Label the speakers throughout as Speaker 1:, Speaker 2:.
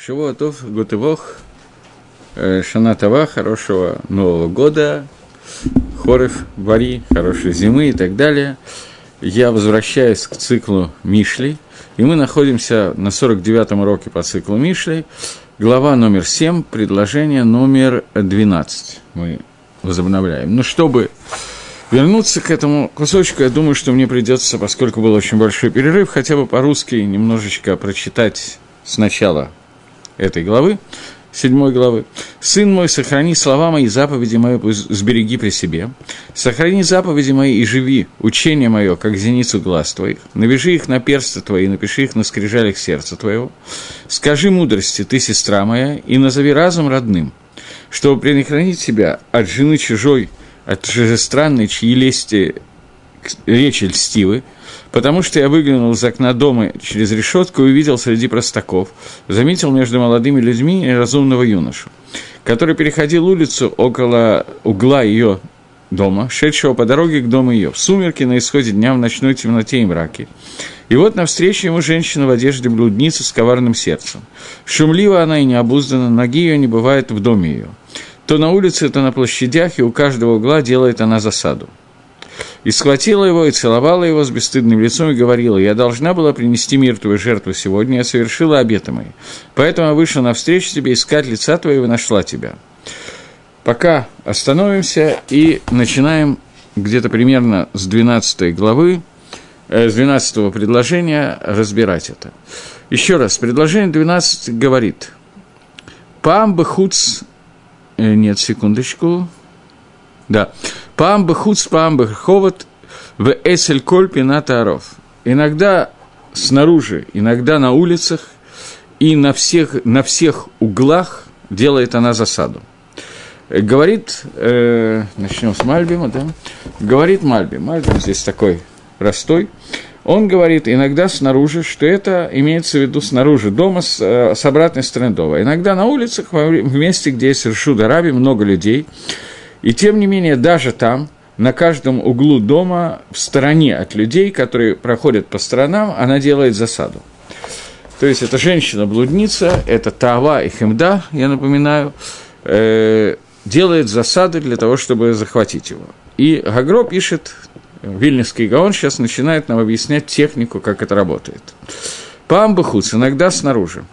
Speaker 1: Шивотов, Гутывох, э, Шанатова, хорошего Нового года, Хорев, Вари, хорошей зимы и так далее. Я возвращаюсь к циклу Мишли, и мы находимся на 49-м уроке по циклу Мишли, глава номер 7, предложение номер 12 мы возобновляем. Но чтобы вернуться к этому кусочку, я думаю, что мне придется, поскольку был очень большой перерыв, хотя бы по-русски немножечко прочитать сначала этой главы, седьмой главы. «Сын мой, сохрани слова мои, заповеди мои, сбереги при себе. Сохрани заповеди мои и живи, учение мое, как зеницу глаз твоих. Навяжи их на персты твои, напиши их на скрижалях сердца твоего. Скажи мудрости, ты, сестра моя, и назови разум родным, чтобы предохранить себя от жены чужой, от чужестранной, чьи лести речи льстивы, потому что я выглянул из окна дома через решетку и увидел среди простаков, заметил между молодыми людьми разумного юношу, который переходил улицу около угла ее дома, шедшего по дороге к дому ее, в сумерки на исходе дня в ночной темноте и мраке. И вот навстречу ему женщина в одежде блудницы с коварным сердцем. Шумлива она и необуздана, ноги ее не бывает в доме ее. То на улице, то на площадях, и у каждого угла делает она засаду и схватила его, и целовала его с бесстыдным лицом, и говорила, «Я должна была принести мир твою жертву сегодня, я совершила обеты мои. Поэтому я вышла навстречу тебе, искать лица твоего и нашла тебя». Пока остановимся и начинаем где-то примерно с 12 главы, э, с 12 предложения разбирать это. Еще раз, предложение 12 говорит, «Пам бы хуц...» э, Нет, секундочку. Да. Пам бы хуц, пам бы ховат, в эсель коль пинатаров. Иногда снаружи, иногда на улицах и на всех, на всех углах делает она засаду. Говорит, э, начнем с Мальбима, да? Говорит Мальбим, Мальбим здесь такой простой. Он говорит иногда снаружи, что это имеется в виду снаружи дома с, э, с обратной стороны дома. Иногда на улицах, в месте, где есть Ршуда Раби, много людей. И тем не менее, даже там, на каждом углу дома, в стороне от людей, которые проходят по сторонам, она делает засаду. То есть, это женщина-блудница, это Тава и Хемда, я напоминаю, э, делает засады для того, чтобы захватить его. И Гагро пишет, Вильнюсский Гаон сейчас начинает нам объяснять технику, как это работает. Памбахуц иногда снаружи.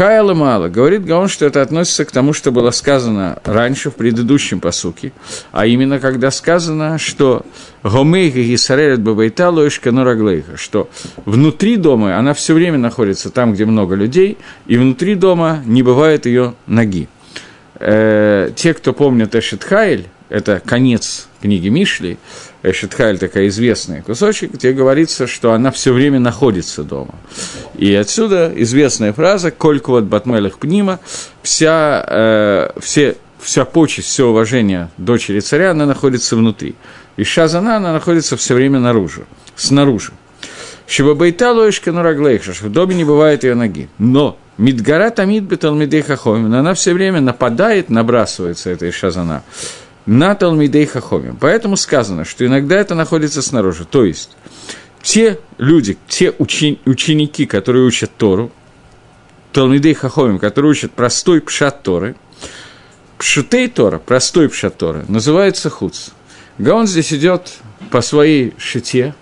Speaker 1: Кайла мало. Говорит Гаон, что это относится к тому, что было сказано раньше в предыдущем посуке, а именно когда сказано, что Гомейха Гисарелет Бабайта Лоишка Нураглейха, что внутри дома она все время находится там, где много людей, и внутри дома не бывает ее ноги. Э, те, кто помнят Эшетхайль, это конец книги Мишли, Эшетхайль такая известная кусочек, где говорится, что она все время находится дома. И отсюда известная фраза «Коль квот батмелах пнима» вся, э, все, вся почесть, все уважение дочери царя, она находится внутри. И Шазана, она находится все время наружу, снаружи. Шибабайта лоишка нураглейха, в доме не бывает ее ноги. Но Мидгара тамид беталмидей хахомин, она все время нападает, набрасывается, эта Шазана, на Талмидей Хахомим. Поэтому сказано, что иногда это находится снаружи. То есть, те люди, те учени, ученики, которые учат Тору, Талмидей Хахомим, которые учат простой пшат Торы, пшутей Тора, простой пшат Торы, называется хуц. Гаон здесь идет по своей шите,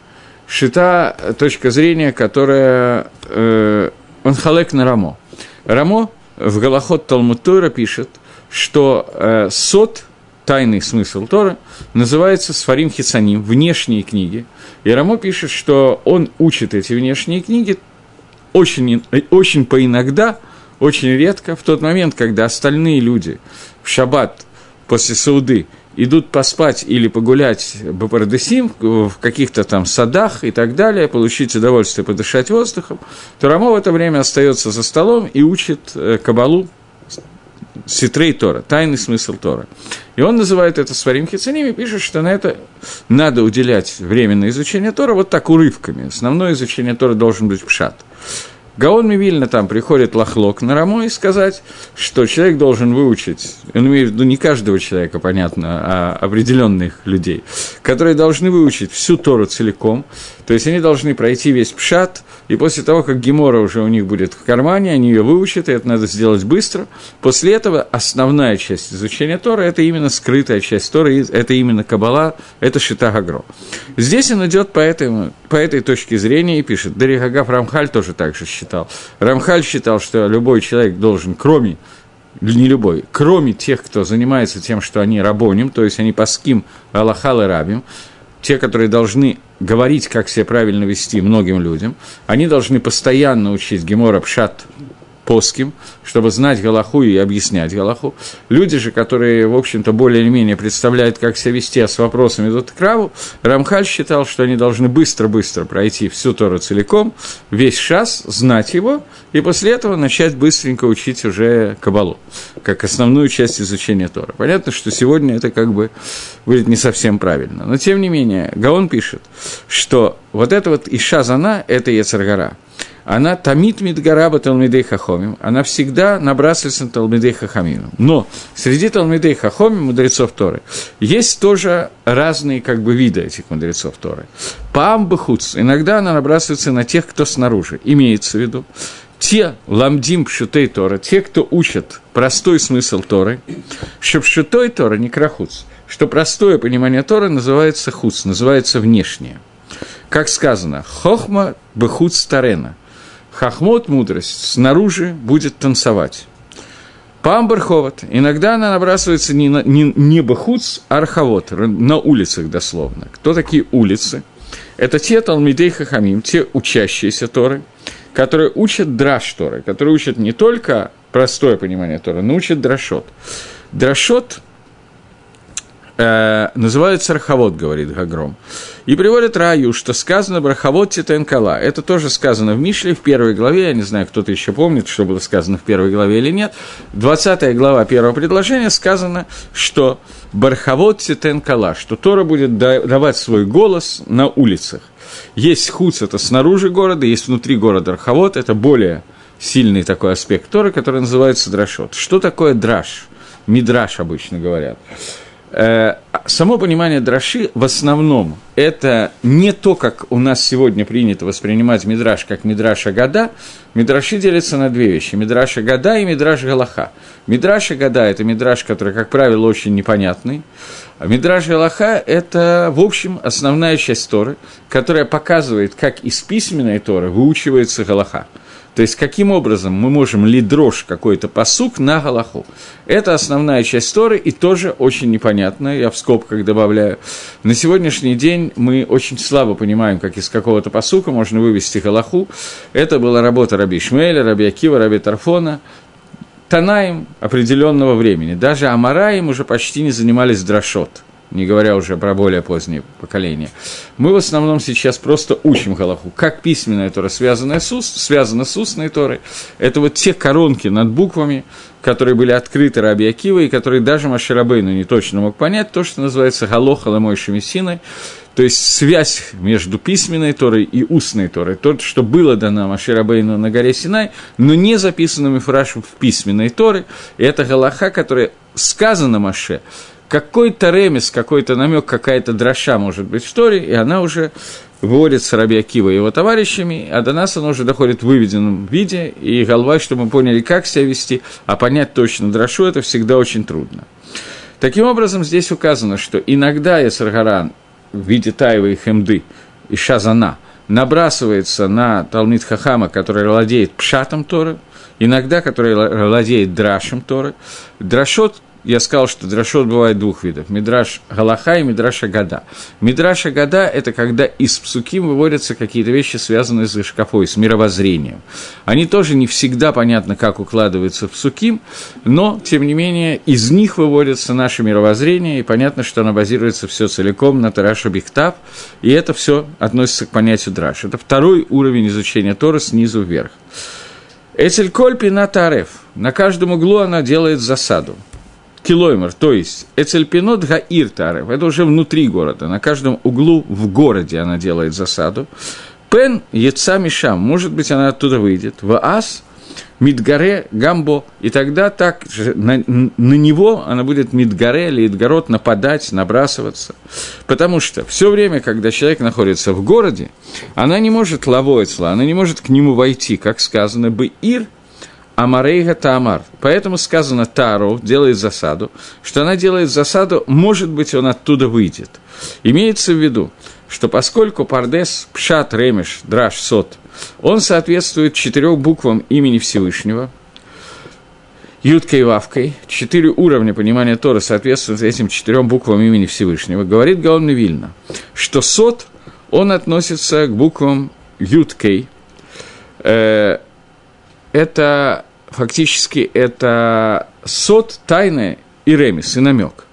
Speaker 1: шита точка зрения, которая э, он халек на Рамо. Рамо в Галахот Талмуд Тора пишет, что э, сот – тайный смысл Торы, называется Сфарим Хицаним, внешние книги. И Рамо пишет, что он учит эти внешние книги очень, очень поиногда, очень редко, в тот момент, когда остальные люди в шаббат после Сауды идут поспать или погулять Бапардесим в каких-то там садах и так далее, получить удовольствие подышать воздухом, то Рамо в это время остается за столом и учит э, Кабалу Ситрей Тора, тайный смысл Тора. И он называет это Сварим Хицаним и пишет, что на это надо уделять время на изучение Тора вот так урывками. Основное изучение Тора должен быть пшат. Гаон Мивильна там приходит лохлок на Рамо и сказать, что человек должен выучить, он имеет в виду не каждого человека, понятно, а определенных людей, которые должны выучить всю Тору целиком, То есть они должны пройти весь пшат, и после того, как Гемора уже у них будет в кармане, они ее выучат, и это надо сделать быстро. После этого основная часть изучения Тора – это именно скрытая часть Торы, это именно Кабала, это Шита Гагро. Здесь он идет по, этому, по этой точке зрения и пишет. Дарихагав Рамхаль тоже так же считал. Рамхаль считал, что любой человек должен, кроме не любой, кроме тех, кто занимается тем, что они рабоним, то есть они паским Аллахал и Рабим, те, которые должны говорить, как себя правильно вести многим людям, они должны постоянно учить Гемора Пшат Поским, чтобы знать Галаху и объяснять Галаху. Люди же, которые, в общем-то, более или менее представляют, как себя вести, а с вопросами идут к Раву, Рамхаль считал, что они должны быстро-быстро пройти всю Тору целиком, весь шас, знать его, и после этого начать быстренько учить уже Кабалу, как основную часть изучения Тора. Понятно, что сегодня это как бы будет не совсем правильно. Но, тем не менее, Гаон пишет, что вот это вот Иша Зана – это Ецаргара – она тамит мидгараба талмидей хахомим, она всегда набрасывается на талмидей хахамим. Но среди талмидей хахомим, мудрецов Торы, есть тоже разные как бы виды этих мудрецов Торы. Памбахуц, иногда она набрасывается на тех, кто снаружи, имеется в виду, те ламдим пшутей Тора, те, кто учат простой смысл Торы, что пшутой Тора не крахуц, что простое понимание Торы называется хуц, называется внешнее. Как сказано, хохма бехуц тарена – Хахмот, мудрость, снаружи будет танцевать. Памбарховат. Иногда она набрасывается не, на, не, не бахуц, а арховод, на улицах дословно. Кто такие улицы? Это те Талмидей Хахамим, те учащиеся Торы, которые учат драш Торы, которые учат не только простое понимание Торы, но учат драшот. Драшот э, называется Раховод, говорит Гагром. И приводит Раю, что сказано Браховод Титенкала. Это тоже сказано в Мишле в первой главе. Я не знаю, кто-то еще помнит, что было сказано в первой главе или нет. 20 глава первого предложения сказано, что Барховод Титенкала, что Тора будет давать свой голос на улицах. Есть хуц, это снаружи города, есть внутри города Раховод, это более сильный такой аспект Торы, который называется драшот. Что такое драш? Мидраш обычно говорят. Э, само понимание драши в основном это не то, как у нас сегодня принято воспринимать мидраш как мидраш Агада. Мидраши делятся на две вещи – мидраш Агада и мидраш Галаха. Мидраш Агада – это мидраш, который, как правило, очень непонятный. А мидраш Галаха – это, в общем, основная часть Торы, которая показывает, как из письменной Торы выучивается Галаха. То есть, каким образом мы можем ли дрожь какой-то посук на Галаху. Это основная часть Торы и тоже очень непонятно, я в скобках добавляю. На сегодняшний день мы очень слабо понимаем, как из какого-то посука можно вывести Галаху. Это была работа Раби Шмеля, Раби Акива, Раби Тарфона, Танаем определенного времени. Даже Амараем уже почти не занимались дрошот – не говоря уже про более позднее поколение. Мы в основном сейчас просто учим Галаху, как письменная Тора связана с, уст, связана с устной Торой. Это вот те коронки над буквами, которые были открыты Раби Акива, и которые даже Маширабейну не точно мог понять, то, что называется Галоха Ламой Шамисиной, то есть связь между письменной Торой и устной Торой, то, что было дано Маширабейну на горе Синай, но не записано Мифрашу в письменной Торе, это Галаха, которая сказана Маше, какой-то ремес, какой-то намек, какая-то дроша может быть в Торе, и она уже выводится Раби Акива и его товарищами, а до нас она уже доходит в выведенном виде, и голова, чтобы мы поняли, как себя вести, а понять точно дрошу, это всегда очень трудно. Таким образом, здесь указано, что иногда Ясаргаран в виде Таева и Хемды и Шазана набрасывается на Талмит Хахама, который владеет пшатом Торы, иногда который владеет драшем Торы. Драшот я сказал, что дрошот бывает двух видов. Мидраш Галаха и Мидраш Агада. Мидраш Агада – это когда из псуким выводятся какие-то вещи, связанные с шкафой, с мировоззрением. Они тоже не всегда понятно, как укладываются в псуким, но, тем не менее, из них выводятся наше мировоззрение, и понятно, что оно базируется все целиком на Тараша Бихтав, и это все относится к понятию драш. Это второй уровень изучения Тора снизу вверх. Эцелькольпи на Тареф. На каждом углу она делает засаду километр, то есть Эцельпинот Гаир Тарев, это уже внутри города, на каждом углу в городе она делает засаду. Пен Еца Мишам, может быть, она оттуда выйдет. В Ас Мидгаре, Гамбо, и тогда так на, на него она будет Мидгаре или Идгарот нападать, набрасываться. Потому что все время, когда человек находится в городе, она не может лавоицла, она не может к нему войти, как сказано бы Ир, Амарейга Таамар. Поэтому сказано Таро делает засаду, что она делает засаду, может быть, он оттуда выйдет. Имеется в виду, что поскольку Пардес, Пшат, Ремеш, Драш, Сот, он соответствует четырех буквам имени Всевышнего, Юткой и Вавкой, четыре уровня понимания Тора соответствуют этим четырем буквам имени Всевышнего, говорит Гаон Вильна, что Сот, он относится к буквам Юткой, э, это фактически это Сот, тайное и ремес, и намек.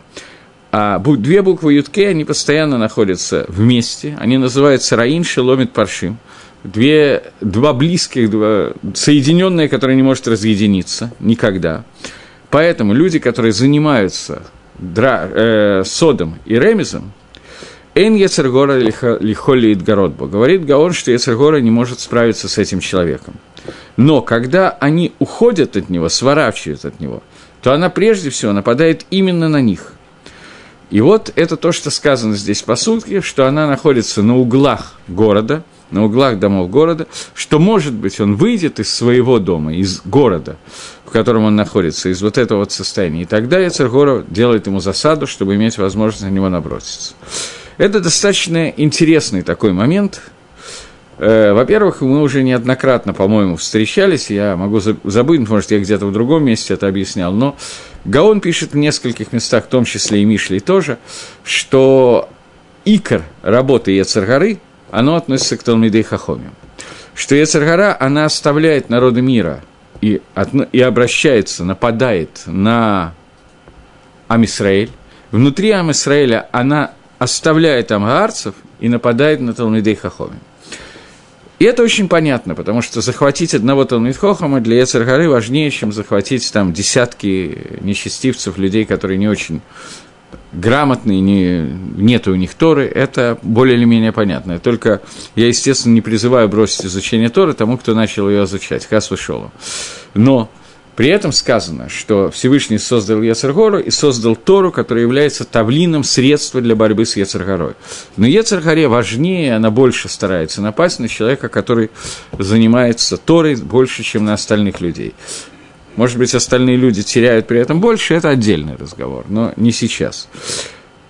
Speaker 1: А две буквы Ютке, они постоянно находятся вместе, они называются Раин, Шеломит, Паршим. Две, два близких, два соединенные, которые не может разъединиться никогда. Поэтому люди, которые занимаются дра, э, содом и ремезом, Эйн Ецергора лихоли Идгородбо. Говорит Гаон, что Ецергора не может справиться с этим человеком. Но когда они уходят от него, сворачивают от него, то она прежде всего нападает именно на них. И вот это то, что сказано здесь по сутке, что она находится на углах города, на углах домов города, что, может быть, он выйдет из своего дома, из города, в котором он находится, из вот этого вот состояния. И тогда Яцергора делает ему засаду, чтобы иметь возможность на него наброситься. Это достаточно интересный такой момент. Э, во-первых, мы уже неоднократно, по-моему, встречались, я могу забыть, может, я где-то в другом месте это объяснял, но Гаон пишет в нескольких местах, в том числе и Мишли тоже, что икор работы Ецаргары, оно относится к Талмидей Хахоме. Что Ецаргара, она оставляет народы мира и, и обращается, нападает на Амисраэль. Внутри Амисраэля она оставляет амгаарцев и нападает на Талмидей Хахоме. И это очень понятно, потому что захватить одного Талмитхохама для Ецаргары важнее, чем захватить там десятки нечестивцев, людей, которые не очень грамотные, не, нет у них Торы, это более или менее понятно. Только я, естественно, не призываю бросить изучение Торы тому, кто начал ее изучать, Хас вышел. Но при этом сказано, что Всевышний создал Ецаргору и создал Тору, которая является тавлином средства для борьбы с Ецаргорой. Но Ецаргаре важнее, она больше старается напасть на человека, который занимается Торой больше, чем на остальных людей. Может быть, остальные люди теряют при этом больше, это отдельный разговор, но не сейчас.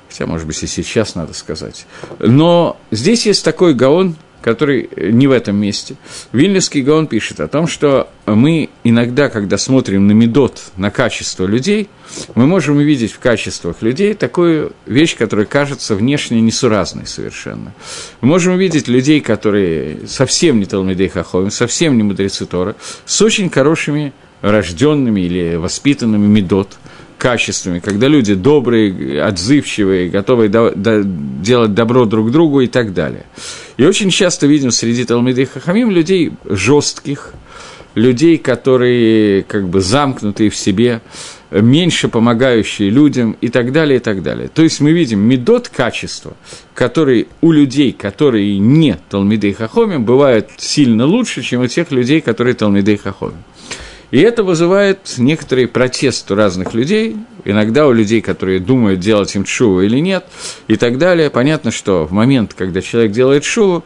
Speaker 1: Хотя, может быть, и сейчас надо сказать. Но здесь есть такой гаон, который не в этом месте. Вильнюсский Гаон пишет о том, что мы иногда, когда смотрим на медот, на качество людей, мы можем увидеть в качествах людей такую вещь, которая кажется внешне несуразной совершенно. Мы можем увидеть людей, которые совсем не Талмидей Хаховим, совсем не мудрецы Тора, с очень хорошими рожденными или воспитанными медот – качествами, когда люди добрые, отзывчивые, готовые до, до, делать добро друг другу и так далее. И очень часто видим среди Талмиды Хахамим людей жестких, людей, которые как бы замкнутые в себе, меньше помогающие людям и так далее, и так далее. То есть мы видим медот качества, которые у людей, которые не Талмидей Хахомим, бывают сильно лучше, чем у тех людей, которые Талмидей Хахомим. И это вызывает некоторый протест у разных людей, иногда у людей, которые думают, делать им шуву или нет, и так далее. Понятно, что в момент, когда человек делает шуву,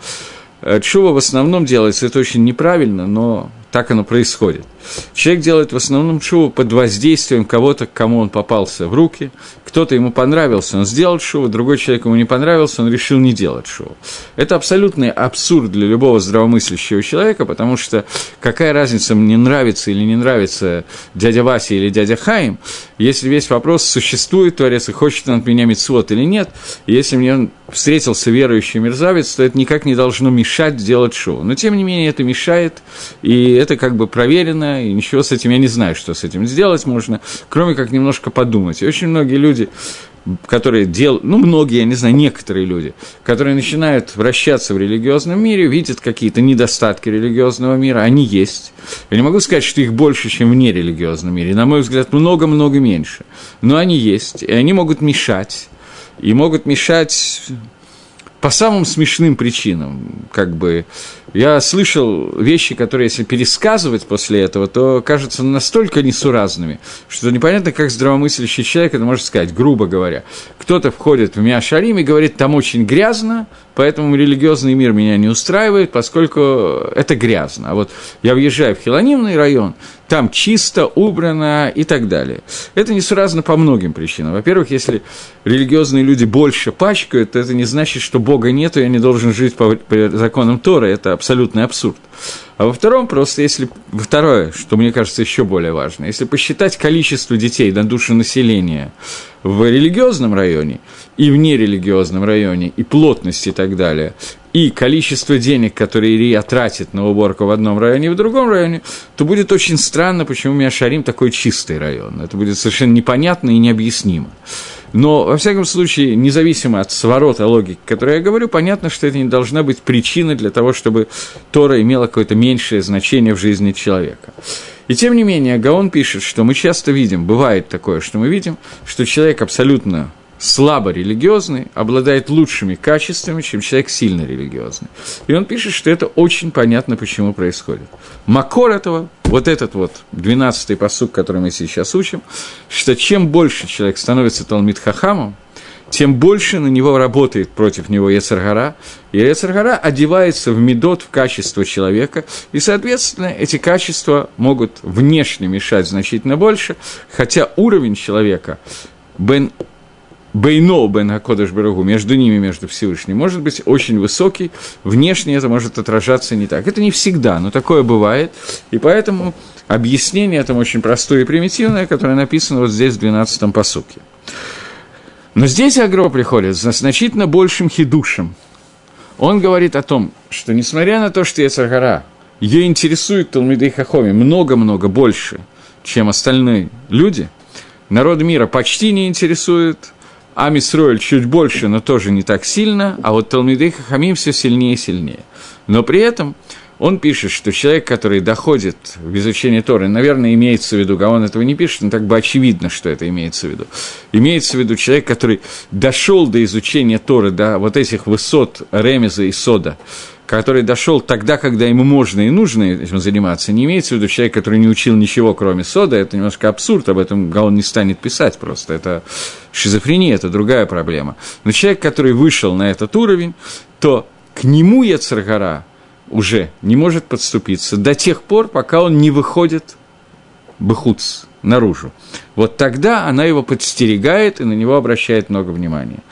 Speaker 1: Чува э, в основном делается, это очень неправильно, но так оно происходит. Человек делает в основном шоу под воздействием кого-то, к кому он попался в руки. Кто-то ему понравился, он сделал шоу, другой человек ему не понравился, он решил не делать шоу. Это абсолютный абсурд для любого здравомыслящего человека, потому что какая разница, мне нравится или не нравится дядя Вася или дядя Хаим, если весь вопрос, существует Творец и хочет он от меня митцвот или нет, если мне встретился верующий мерзавец, то это никак не должно мешать делать шоу. Но, тем не менее, это мешает, и это как бы проверено, и ничего с этим, я не знаю, что с этим сделать можно, кроме как немножко подумать. И очень многие люди которые делают, ну, многие, я не знаю, некоторые люди, которые начинают вращаться в религиозном мире, видят какие-то недостатки религиозного мира, они есть. Я не могу сказать, что их больше, чем в нерелигиозном мире. На мой взгляд, много-много меньше. Но они есть, и они могут мешать. И могут мешать по самым смешным причинам, как бы Я слышал вещи, которые, если пересказывать после этого, то кажутся настолько несуразными, что непонятно, как здравомыслящий человек это может сказать, грубо говоря. Кто-то входит в Миашарим и говорит, там очень грязно, поэтому религиозный мир меня не устраивает, поскольку это грязно. А вот я въезжаю в Хилонимный район, там чисто, убрано и так далее. Это несуразно по многим причинам. Во-первых, если религиозные люди больше пачкают, то это не значит, что Бога нет, и я не должен жить по, законам Тора. Это абсолютный абсурд. А во втором, просто если... Второе, что мне кажется еще более важно, если посчитать количество детей на душу населения в религиозном районе и в нерелигиозном районе, и плотность и так далее, и количество денег, которые Ирия тратит на уборку в одном районе и в другом районе, то будет очень странно, почему Миашарим такой чистый район. Это будет совершенно непонятно и необъяснимо. Но, во всяком случае, независимо от сворота логики, которую я говорю, понятно, что это не должна быть причина для того, чтобы Тора имела какое-то меньшее значение в жизни человека. И тем не менее, Гаон пишет, что мы часто видим, бывает такое, что мы видим, что человек абсолютно слабо религиозный обладает лучшими качествами, чем человек сильно религиозный. И он пишет, что это очень понятно, почему происходит. Макор этого, вот этот вот 12-й посук, который мы сейчас учим, что чем больше человек становится Талмит Хахамом, тем больше на него работает против него Ецаргара, и Ецаргара одевается в медот в качество человека, и, соответственно, эти качества могут внешне мешать значительно больше, хотя уровень человека, бен Бейно Бен Акодыш Барагу, между ними, между Всевышним, может быть очень высокий, внешне это может отражаться не так. Это не всегда, но такое бывает, и поэтому объяснение этому очень простое и примитивное, которое написано вот здесь в 12-м посуке. Но здесь Агро приходит с значительно большим хидушем. Он говорит о том, что несмотря на то, что Яцаргара, ее интересует Талмидей Хахоми много-много больше, чем остальные люди, народ мира почти не интересует – Амисроэль чуть больше, но тоже не так сильно, а вот Талмидей Хахамим все сильнее и сильнее. Но при этом он пишет, что человек, который доходит в изучение Торы, наверное, имеется в виду, а он этого не пишет, но так бы очевидно, что это имеется в виду. Имеется в виду человек, который дошел до изучения Торы, до вот этих высот Ремеза и Сода, который дошел тогда, когда ему можно и нужно этим заниматься, не имеется в виду человек, который не учил ничего, кроме сода, это немножко абсурд, об этом Гаон не станет писать просто, это шизофрения, это другая проблема. Но человек, который вышел на этот уровень, то к нему Яцергара уже не может подступиться до тех пор, пока он не выходит бахуц наружу. Вот тогда она его подстерегает и на него обращает много внимания.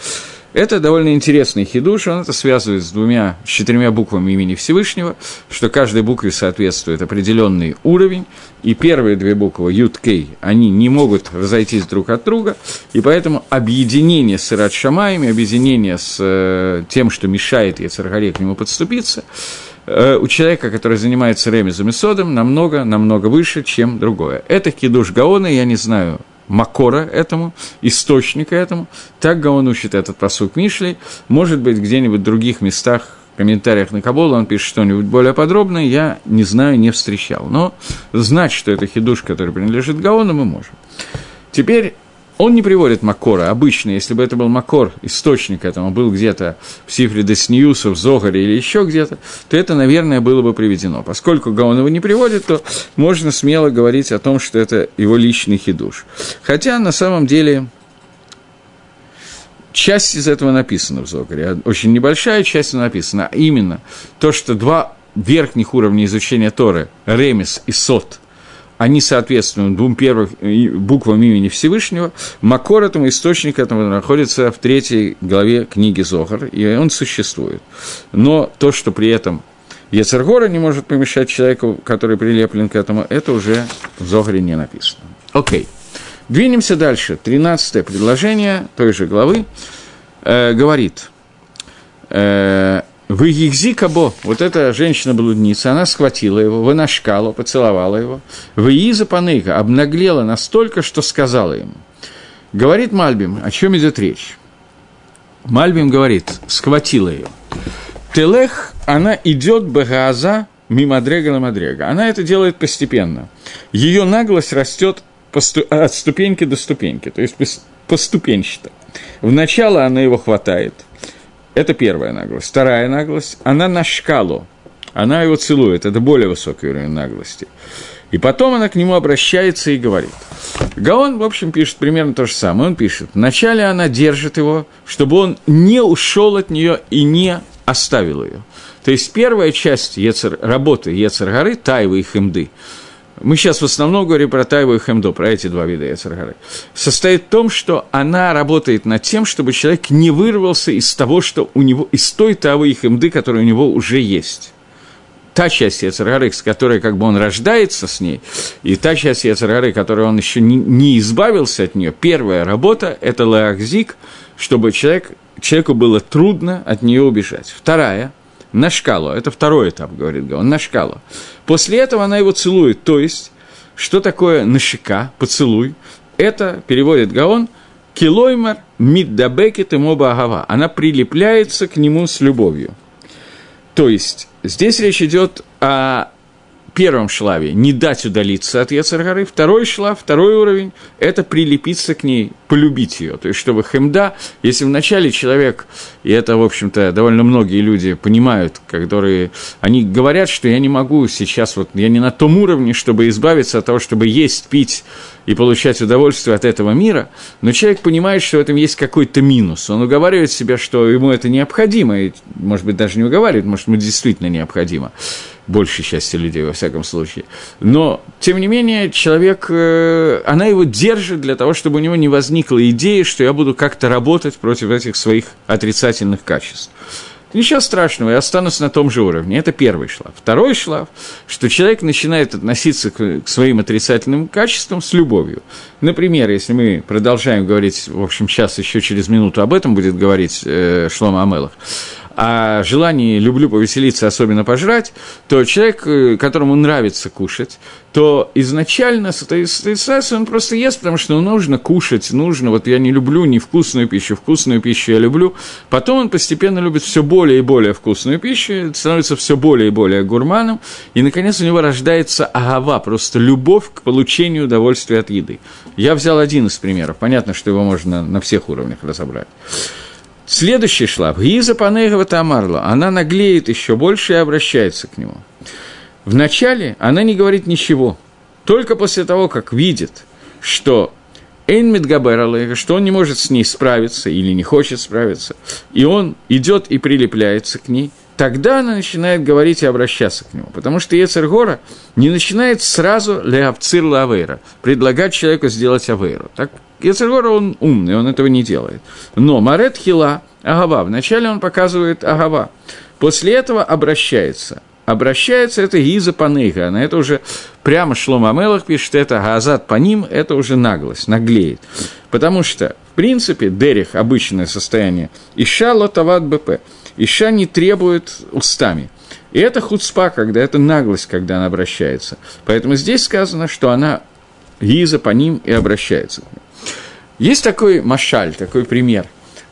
Speaker 1: Это довольно интересный хидуш, он это связывает с двумя, с четырьмя буквами имени Всевышнего, что каждой букве соответствует определенный уровень, и первые две буквы Ют Кей, они не могут разойтись друг от друга, и поэтому объединение с Ират Шамаями, объединение с э, тем, что мешает Ецаргаре к нему подступиться, э, у человека, который занимается ремезом и содом, намного, намного выше, чем другое. Это кидуш Гаона, я не знаю, макора этому, источника этому. Так Гаон учит этот посук Мишли. Может быть, где-нибудь в других местах, в комментариях на Кабулу он пишет что-нибудь более подробное, я не знаю, не встречал. Но знать, что это хидуш, который принадлежит Гаону, мы можем. Теперь он не приводит Макора. Обычно, если бы это был Макор, источник этому был где-то в Сифре Десньюса, в Зогаре или еще где-то, то это, наверное, было бы приведено. Поскольку Гаон его не приводит, то можно смело говорить о том, что это его личный хидуш. Хотя, на самом деле, часть из этого написана в Зогаре. Очень небольшая часть написана. А именно то, что два верхних уровня изучения Торы, Ремес и Сот – они соответствуют двум первым буквам имени Всевышнего, Макор этому, источник этому находится в третьей главе книги Зохар, и он существует. Но то, что при этом Ецергора не может помешать человеку, который прилеплен к этому, это уже в Зохаре не написано. Окей. Двинемся дальше. Тринадцатое предложение той же главы э, говорит, э, в Егзи Кабо, вот эта женщина-блудница, она схватила его, вынашкала, поцеловала его. В Ииза Паныга обнаглела настолько, что сказала ему. Говорит Мальбим, о чем идет речь? Мальбим говорит, схватила ее. Телех, она идет багаза мимадрега на мадрега. Она это делает постепенно. Ее наглость растет от ступеньки до ступеньки, то есть поступенчато. Вначале она его хватает – это первая наглость. Вторая наглость, она на шкалу. она его целует. Это более высокий уровень наглости. И потом она к нему обращается и говорит. Гаон, в общем, пишет примерно то же самое. Он пишет, вначале она держит его, чтобы он не ушел от нее и не оставил ее. То есть первая часть Ецер, работы Ецергары, Тайвы и Хемды, мы сейчас в основном говорим про Тайву и Хемдо, про эти два вида Ецергары, состоит в том, что она работает над тем, чтобы человек не вырвался из того, что у него, из той Тайвы и Хемды, которая у него уже есть. Та часть Ецергары, с которой как бы он рождается с ней, и та часть Ецергары, которой он еще не, не избавился от нее, первая работа – это лаахзик, чтобы человек, человеку было трудно от нее убежать. Вторая – на шкалу, это второй этап, говорит Гаон, на шкалу. После этого она его целует, то есть, что такое нашика, поцелуй, это, переводит Гаон, килоймар миддабекет и моба агава, она прилепляется к нему с любовью. То есть, Здесь речь идет о первом шлаве – не дать удалиться от Ецаргары. Второй шлав, второй уровень – это прилепиться к ней, полюбить ее. То есть, чтобы хемда, если вначале человек, и это, в общем-то, довольно многие люди понимают, которые, они говорят, что я не могу сейчас, вот я не на том уровне, чтобы избавиться от того, чтобы есть, пить и получать удовольствие от этого мира, но человек понимает, что в этом есть какой-то минус. Он уговаривает себя, что ему это необходимо, и, может быть, даже не уговаривает, может, ему действительно необходимо большей части людей, во всяком случае. Но, тем не менее, человек, э, она его держит для того, чтобы у него не возникла идея, что я буду как-то работать против этих своих отрицательных качеств. Ничего страшного, я останусь на том же уровне. Это первый шлаф. Второй шлаф, что человек начинает относиться к, к своим отрицательным качествам с любовью. Например, если мы продолжаем говорить, в общем, сейчас еще через минуту об этом будет говорить э, Шлома Амелах, о желании люблю повеселиться, особенно пожрать, то человек, э, которому нравится кушать, то изначально с этой ситуацией он просто ест, потому что ну, нужно кушать, нужно, вот я не люблю невкусную пищу, вкусную пищу я люблю. Потом он постепенно любит все более и более вкусную пищу, становится все более и более гурманом, и, наконец, у него рождается агава, просто любовь к получению удовольствия от еды. Я взял один из примеров, понятно, что его можно на всех уровнях разобрать. Следующий шлаб. Гиза Панегова Тамарло. Она наглеет еще больше и обращается к нему. Вначале она не говорит ничего. Только после того, как видит, что Эйн Медгабер что он не может с ней справиться или не хочет справиться, и он идет и прилепляется к ней, тогда она начинает говорить и обращаться к нему. Потому что Ецергора не начинает сразу леавцир лавейра, предлагать человеку сделать авейру. Так Ецергора, он умный, он этого не делает. Но Марет Хила, Агава, вначале он показывает Агава, после этого обращается. Обращается это Гиза Паныга, на это уже прямо Шлома Амелах пишет, это Газат по ним, это уже наглость, наглеет. Потому что, в принципе, Дерих – обычное состояние, Иша лотават БП, Иша не требует устами. И это хуцпа, когда это наглость, когда она обращается. Поэтому здесь сказано, что она Гиза по ним и обращается. Есть такой машаль, такой пример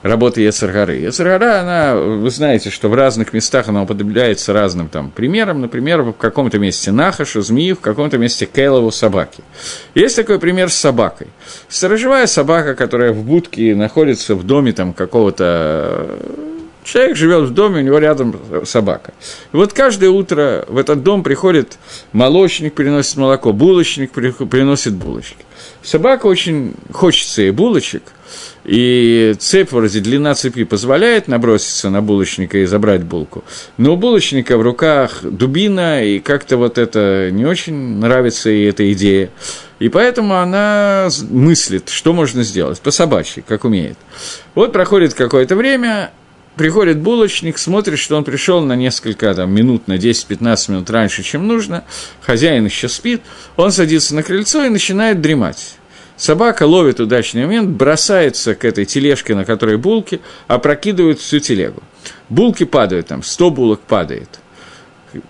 Speaker 1: работы Ецаргары. Ецаргара, она, вы знаете, что в разных местах она употребляется разным там примером. Например, в каком-то месте нахашу, змею, в каком-то месте келову, собаки. Есть такой пример с собакой. Сторожевая собака, которая в будке находится в доме там какого-то Человек живет в доме, у него рядом собака. И вот каждое утро в этот дом приходит молочник, приносит молоко, булочник приносит булочки. Собака очень хочется ей булочек, и цепь, вроде длина цепи позволяет наброситься на булочника и забрать булку. Но у булочника в руках дубина, и как-то вот это не очень нравится ей эта идея. И поэтому она мыслит, что можно сделать, по собачьи, как умеет. Вот проходит какое-то время, приходит булочник, смотрит, что он пришел на несколько там, минут, на 10-15 минут раньше, чем нужно, хозяин еще спит, он садится на крыльцо и начинает дремать. Собака ловит удачный момент, бросается к этой тележке, на которой булки, опрокидывает всю телегу. Булки падают, там 100 булок падает –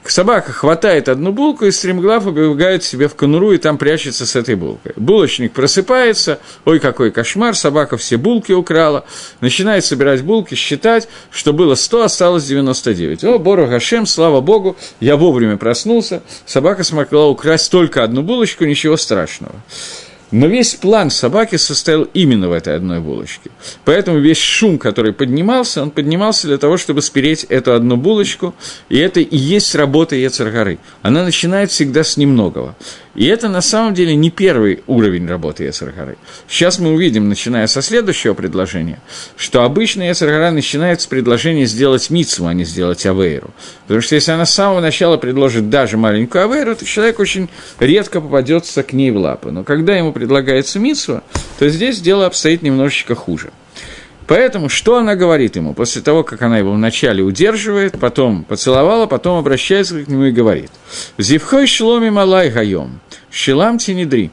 Speaker 1: Собака хватает одну булку и стремглав убегает себе в конуру и там прячется с этой булкой. Булочник просыпается, ой, какой кошмар, собака все булки украла, начинает собирать булки, считать, что было 100, осталось 99. О, Бору Гашем, слава Богу, я вовремя проснулся, собака смогла украсть только одну булочку, ничего страшного. Но весь план собаки состоял именно в этой одной булочке. Поэтому весь шум, который поднимался, он поднимался для того, чтобы спереть эту одну булочку, и это и есть работа Ецаргары. Она начинает всегда с немногого. И это на самом деле не первый уровень работы Ецаргары. Сейчас мы увидим, начиная со следующего предложения, что обычно Ецаргара начинает с предложения сделать мицу, а не сделать авейру. Потому что если она с самого начала предложит даже маленькую авейру, то человек очень редко попадется к ней в лапы. Но когда ему предлагается мицу, то здесь дело обстоит немножечко хуже. Поэтому что она говорит ему после того, как она его вначале удерживает, потом поцеловала, потом обращается к нему и говорит. «Зивхой шломи малай гайом, шилам тинедри».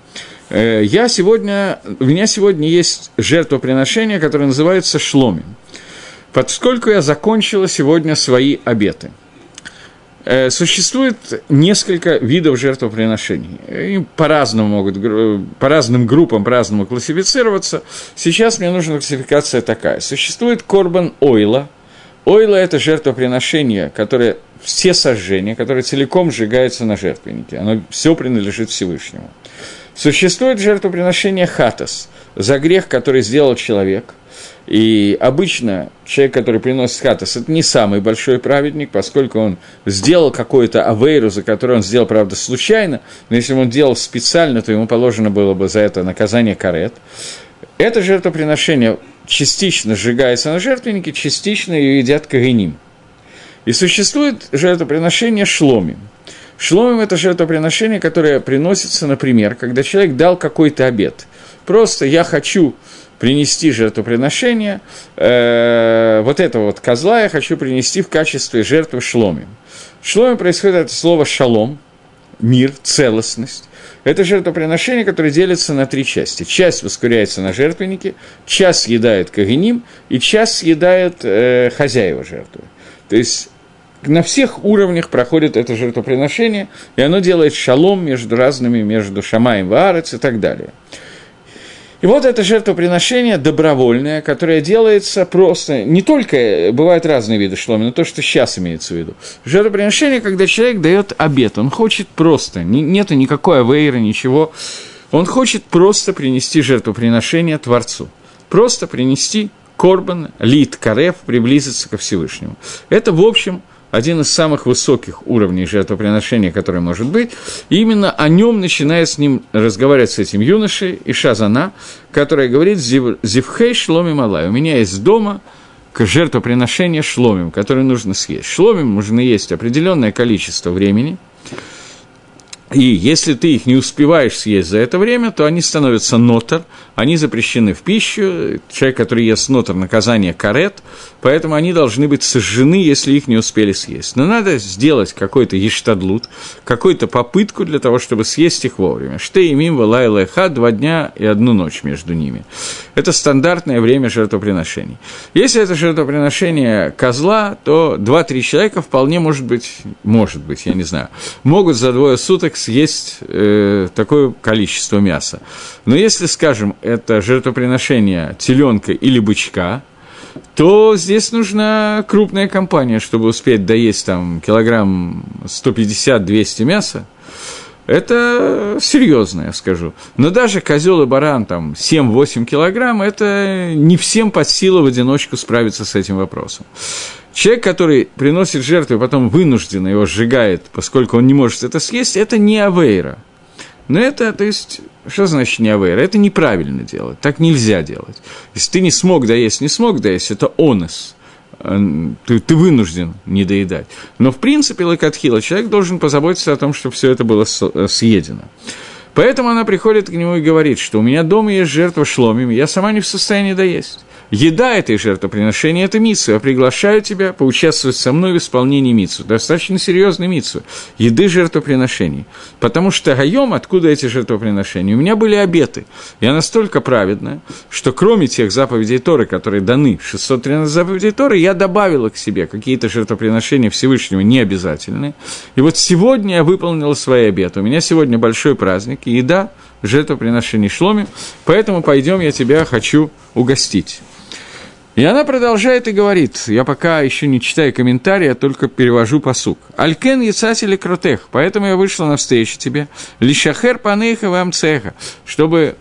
Speaker 1: Э, я сегодня, у меня сегодня есть жертвоприношение, которое называется шломим. Поскольку я закончила сегодня свои обеты – существует несколько видов жертвоприношений. И по-разному могут, по разным группам по-разному классифицироваться. Сейчас мне нужна классификация такая. Существует корбан ойла. Ойла – это жертвоприношение, которое все сожжения, которое целиком сжигается на жертвеннике. Оно все принадлежит Всевышнему. Существует жертвоприношение хатас за грех, который сделал человек – и обычно человек, который приносит хатас, это не самый большой праведник, поскольку он сделал какую-то авейру, за которую он сделал, правда, случайно, но если он делал специально, то ему положено было бы за это наказание карет. Это жертвоприношение частично сжигается на жертвеннике, частично ее едят кагеним. И существует жертвоприношение шломим. Шломим – это жертвоприношение, которое приносится, например, когда человек дал какой-то обед. Просто я хочу принести жертвоприношение, э, вот этого вот козла я хочу принести в качестве жертвы шломи. Шломи происходит от слова шалом, мир, целостность. Это жертвоприношение, которое делится на три части. Часть воскуряется на жертвеннике, часть съедает кагеним, и часть съедает э, хозяева жертвы. То есть на всех уровнях проходит это жертвоприношение, и оно делает шалом между разными, между Шамаем, Ваарец и так далее. И вот это жертвоприношение добровольное, которое делается просто, не только, бывают разные виды шломи, но то, что сейчас имеется в виду. Жертвоприношение, когда человек дает обед, он хочет просто, не, нету никакой авейры, ничего, он хочет просто принести жертвоприношение Творцу. Просто принести корбан, лит, карев, приблизиться ко Всевышнему. Это, в общем, один из самых высоких уровней жертвоприношения, который может быть. И именно о нем начинает с ним разговаривать с этим юношей и Шазана, которая говорит «Зивхей шломи малай». У меня есть дома к жертвоприношению шломим, который нужно съесть. Шломим нужно есть определенное количество времени – и если ты их не успеваешь съесть за это время, то они становятся нотер, они запрещены в пищу, человек, который ест нотер, наказание карет, поэтому они должны быть сожжены, если их не успели съесть. Но надо сделать какой-то ештадлут, какую-то попытку для того, чтобы съесть их вовремя. Штей имим валай леха, два дня и одну ночь между ними. Это стандартное время жертвоприношений. Если это жертвоприношение козла, то два-три человека вполне может быть, может быть, я не знаю, могут за двое суток съесть э, такое количество мяса. Но если, скажем, это жертвоприношение теленка или бычка, то здесь нужна крупная компания, чтобы успеть доесть там килограмм 150-200 мяса. Это серьезно, я скажу. Но даже козел и баран там 7-8 килограмм, это не всем под силу в одиночку справиться с этим вопросом. Человек, который приносит жертву потом вынужденно его сжигает, поскольку он не может это съесть, это не авейра. Но это, то есть, что значит не авейра? Это неправильно делать, так нельзя делать. Если ты не смог доесть, не смог доесть, это онос. Ты, ты вынужден не доедать. Но, в принципе, лакатхила, человек должен позаботиться о том, чтобы все это было съедено. Поэтому она приходит к нему и говорит, что у меня дома есть жертва шломим, я сама не в состоянии доесть. Еда этой жертвоприношения – это митсу. Я приглашаю тебя поучаствовать со мной в исполнении митсу. Достаточно серьезный митсу. Еды жертвоприношений. Потому что гаем, откуда эти жертвоприношения? У меня были обеты. Я настолько праведная, что кроме тех заповедей Торы, которые даны, 613 заповедей Торы, я добавила к себе какие-то жертвоприношения Всевышнего необязательные. И вот сегодня я выполнила свои обеты. У меня сегодня большой праздник, и еда жертвоприношений шломи, поэтому пойдем, я тебя хочу угостить. И она продолжает и говорит, я пока еще не читаю комментарии, я только перевожу посук. Алькен яцатели кротех, поэтому я вышла навстречу тебе, лишахер панейха вам цеха, чтобы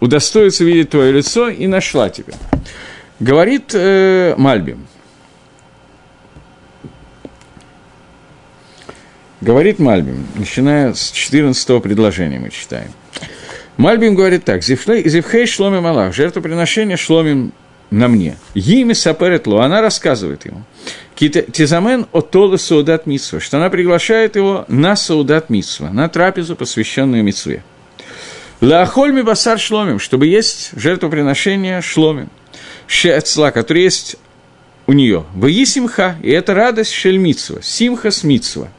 Speaker 1: удостоится видеть твое лицо и нашла тебя. Говорит э, Мальбим. Говорит Мальбим, начиная с 14 предложения мы читаем. Мальбим говорит так, «Зевхей шломим Аллах, жертвоприношение шломим на мне. Ими саперет она рассказывает ему. Тизамен отолы саудат митсва, что она приглашает его на саудат митсва, на трапезу, посвященную митсве. Лаахольми басар шломим, чтобы есть жертвоприношение шломим. Шеацла, который есть у нее. Вы и это радость шельмитсва, симха с митсва –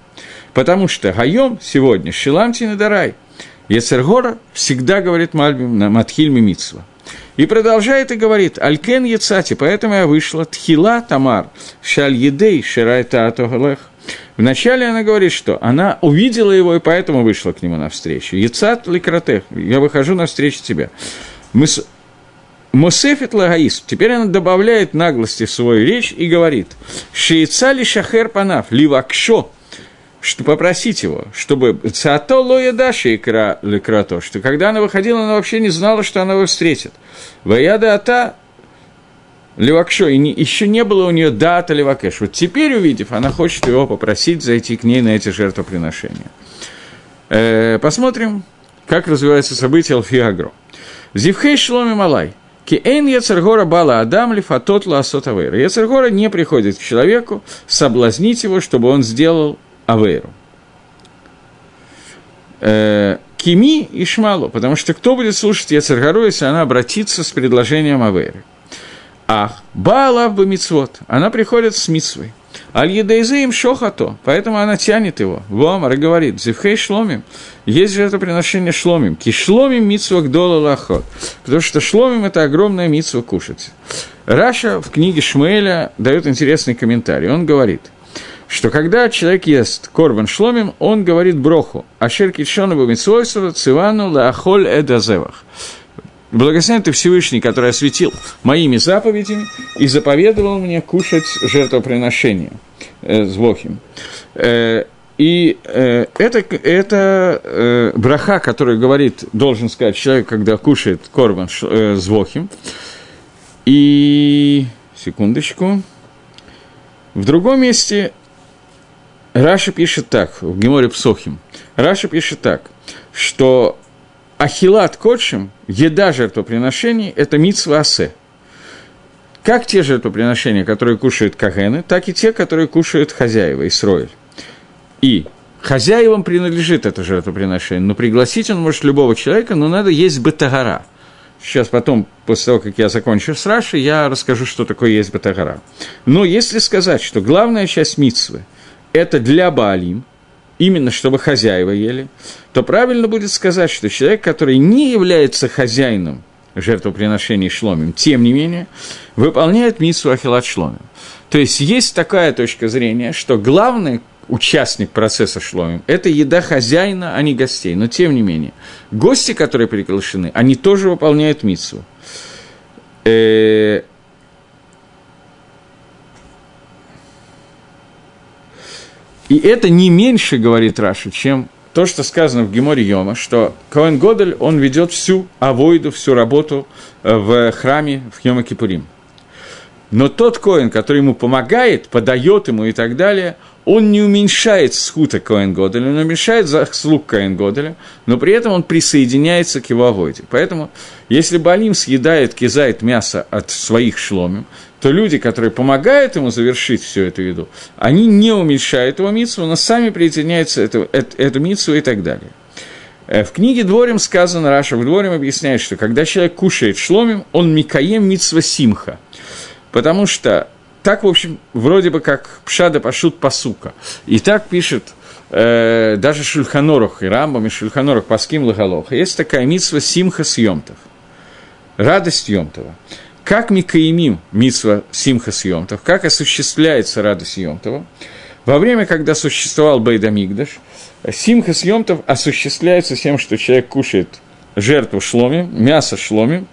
Speaker 1: Потому что Гайом сегодня, Шиламти Надарай, Ецергора всегда говорит Мальбим на Матхильме Митсва. И продолжает и говорит, Алькен Яцати, поэтому я вышла, Тхила Тамар, Шаль Едей, Ширайта Атогалех. Вначале она говорит, что она увидела его, и поэтому вышла к нему навстречу. Яцат Ликратех, я выхожу навстречу тебя. Мусефит Лагаис. Теперь она добавляет наглости в свою речь и говорит, Шейца ли шахер панав, ливакшо, что попросить его, чтобы цато лоя даши икра лекрато, что когда она выходила, она вообще не знала, что она его встретит. Ваяда ата Левакшо, и не, еще не было у нее дата Левакеш. Вот теперь, увидев, она хочет его попросить зайти к ней на эти жертвоприношения. Э, посмотрим, как развиваются события Алфиагро. Зивхей шломи малай. Киэйн Яцергора бала Адам лифатот ла асотавейра. Яцергора не приходит к человеку соблазнить его, чтобы он сделал Авейру. Э, Кими и Шмалу, потому что кто будет слушать Ецаргару, если она обратится с предложением Авейры? Ах, Баалав бы мицвод, она приходит с мицвой. Аль едейзе им шохато, поэтому она тянет его. Вомар и говорит, зевхей шломим, есть же это приношение шломим, ки шломим митсва гдола лахот, потому что шломим – это огромная митсва кушать. Раша в книге Шмуэля дает интересный комментарий. Он говорит – что когда человек ест корбан шломим, он говорит броху, ашер китшону бамитсвойсу цивану лаахоль эдазевах. Благословен ты Всевышний, который осветил моими заповедями и заповедовал мне кушать жертвоприношение э, с Бохим. Э, и э, это, это э, браха, который говорит, должен сказать человек, когда кушает корбан э, с Бохим. И, секундочку, в другом месте Раша пишет так, в Геморе Псохим. Раша пишет так, что ахилат кодшим, еда жертвоприношений, это митсва асе. Как те жертвоприношения, которые кушают кагены, так и те, которые кушают хозяева, Исроиль. И хозяевам принадлежит это жертвоприношение, но пригласить он может любого человека, но надо есть батагара. Сейчас потом, после того, как я закончу с Рашей, я расскажу, что такое есть батагара. Но если сказать, что главная часть митсвы – это для Баалим, именно чтобы хозяева ели, то правильно будет сказать, что человек, который не является хозяином жертвоприношений шломим, тем не менее, выполняет миссу ахилат шломим. То есть есть такая точка зрения, что главный участник процесса шломим – это еда хозяина, а не гостей. Но тем не менее, гости, которые приглашены, они тоже выполняют миссу. И это не меньше, говорит Раша, чем то, что сказано в Геморе Йома, что Коэн Годель, он ведет всю авойду, всю работу э, в храме в Йома Кипурим. Но тот Коэн, который ему помогает, подает ему и так далее, он не уменьшает схута Коэн Годеля, он уменьшает заслуг Коэн Годеля, но при этом он присоединяется к его авойде. Поэтому, если Балим съедает, кизает мясо от своих шломим, то люди, которые помогают ему завершить всю эту еду, они не уменьшают его митсву, но сами присоединяются эту, эту, эту митсву и так далее. Э, в книге Дворим сказано, Раша в Дворим объясняет, что когда человек кушает шломим, он микаем митсва симха. Потому что так, в общем, вроде бы как пшада пашут пасука. И так пишет э, даже Шульханорох и Рамбам и Шульханорох Паским Лагалоха. Есть такая митсва симха съемтов. Радость Йомтова как Микаимим Митсва Симха Съемтов, как осуществляется радость Йомтова. Во время, когда существовал Бейдамигдаш, Симха Съемтов осуществляется тем, что человек кушает жертву шломи, мясо шломи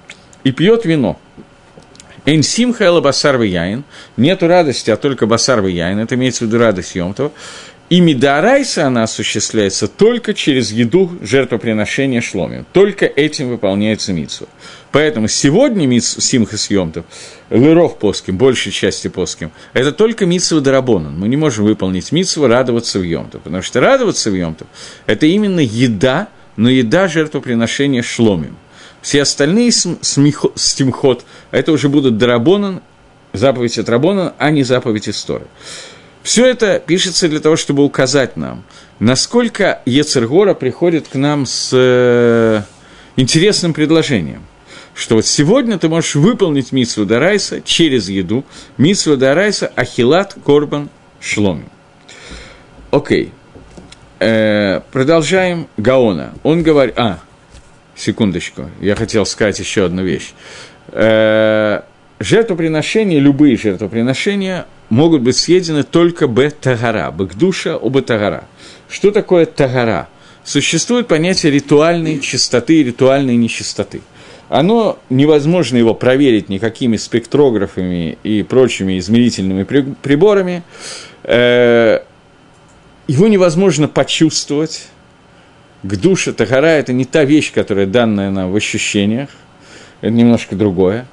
Speaker 1: и пьет вино. Эн симха эла басар яин. Нету радости, а только басар яин. Это имеется в виду радость Йомтова. И Мидарайса она осуществляется только через еду жертвоприношения шломим. Только этим выполняется митсва. Поэтому сегодня митсва Симха Съемтов, Лыров Поским, большей части Поским, это только митсва Дарабонан. Мы не можем выполнить митсву радоваться в Йомтов. Потому что радоваться в Йомтов – это именно еда, но еда жертвоприношения шломим. Все остальные стимхот – это уже будут Дарабонан, заповедь от Рабонан, а не заповедь истории. Все это пишется для того, чтобы указать нам, насколько Ецергора приходит к нам с э, интересным предложением. Что вот сегодня ты можешь выполнить митсву Дарайса через еду, митсву Дарайса Ахилат Корбан Шломи. Окей. Э, продолжаем Гаона. Он говорит... А, секундочку, я хотел сказать еще одну вещь. Э, жертвоприношения, любые жертвоприношения могут быть съедены только б-тагара, б-гдуша, оба-тагара. Что такое тагара? Существует понятие ритуальной чистоты и ритуальной нечистоты. Оно невозможно его проверить никакими спектрографами и прочими измерительными приборами. Э, его невозможно почувствовать. К душе Тагара – это не та вещь, которая данная нам в ощущениях, это немножко другое.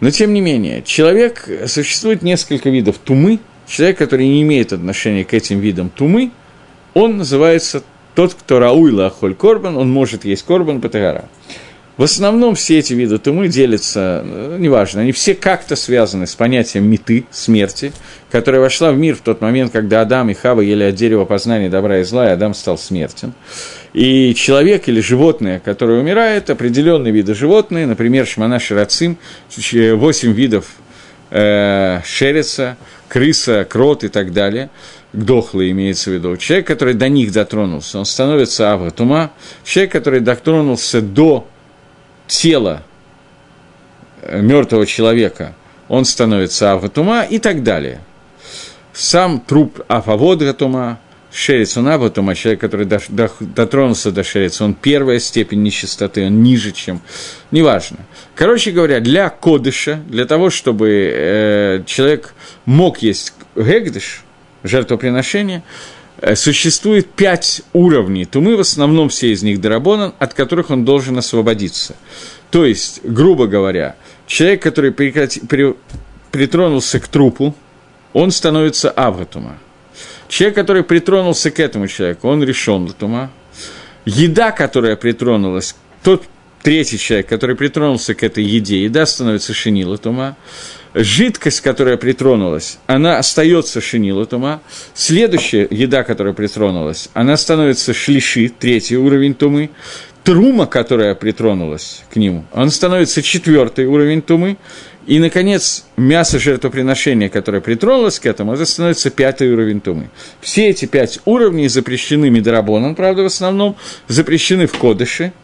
Speaker 1: Но тем не менее, человек, существует несколько видов тумы, человек, который не имеет отношения к этим видам тумы, он называется тот, кто рауила ахоль корбан, он может есть корбан патагара. В основном все эти виды тумы делятся, э, неважно, они все как-то связаны с понятием меты, смерти, которая вошла в мир в тот момент, когда Адам и Хава ели от дерева познания добра и зла, и Адам стал смертен. И человек или животное, которое умирает, определенные виды животные, например, шмана ширацим, 8 видов э, шерица, крыса, крот и так далее, дохлый имеется в виду. Человек, который до них дотронулся, он становится авратума. Человек, который дотронулся до тела э, мертвого человека, он становится авратума и так далее. Сам труп афаводратума, Шерец, он Абатума, человек, который дотронулся до Шереца, он первая степень нечистоты, он ниже, чем... Неважно. Короче говоря, для кодыша, для того, чтобы э, человек мог есть гегдыш, жертвоприношение, существует пять уровней тумы, в основном все из них дарабонан, от которых он должен освободиться. То есть, грубо говоря, человек, который прекрати, при, притронулся к трупу, он становится авратума. Человек, который притронулся к этому человеку, он решен тума. Еда, которая притронулась, тот третий человек, который притронулся к этой еде, еда становится шинила тума. Жидкость, которая притронулась, она остается шинила тума. Следующая еда, которая притронулась, она становится шлиши, третий уровень тумы. Трума, которая притронулась к нему, он становится четвертый уровень тумы. И, наконец, мясо жертвоприношения, которое притронулось к этому, это становится пятый уровень тумы. Все эти пять уровней запрещены медорабоном, правда, в основном, запрещены в кодыше,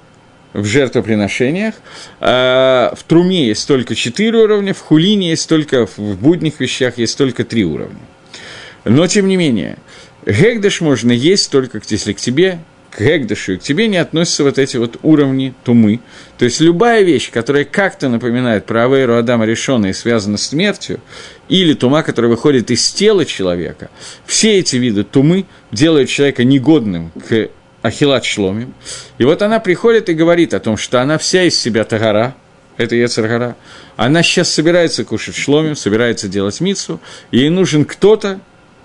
Speaker 1: в жертвоприношениях. А в труме есть только четыре уровня, в хулине есть только, в будних вещах есть только три уровня. Но, тем не менее, гегдеш можно есть только, если к тебе к Гегдашу, и к тебе не относятся вот эти вот уровни тумы. То есть любая вещь, которая как-то напоминает про Авейру Адама решенная и связана с смертью, или тума, которая выходит из тела человека, все эти виды тумы делают человека негодным к Ахилат Шломим. И вот она приходит и говорит о том, что она вся из себя тагара, это Ецаргара, она сейчас собирается кушать шломим, собирается делать мицу, ей нужен кто-то,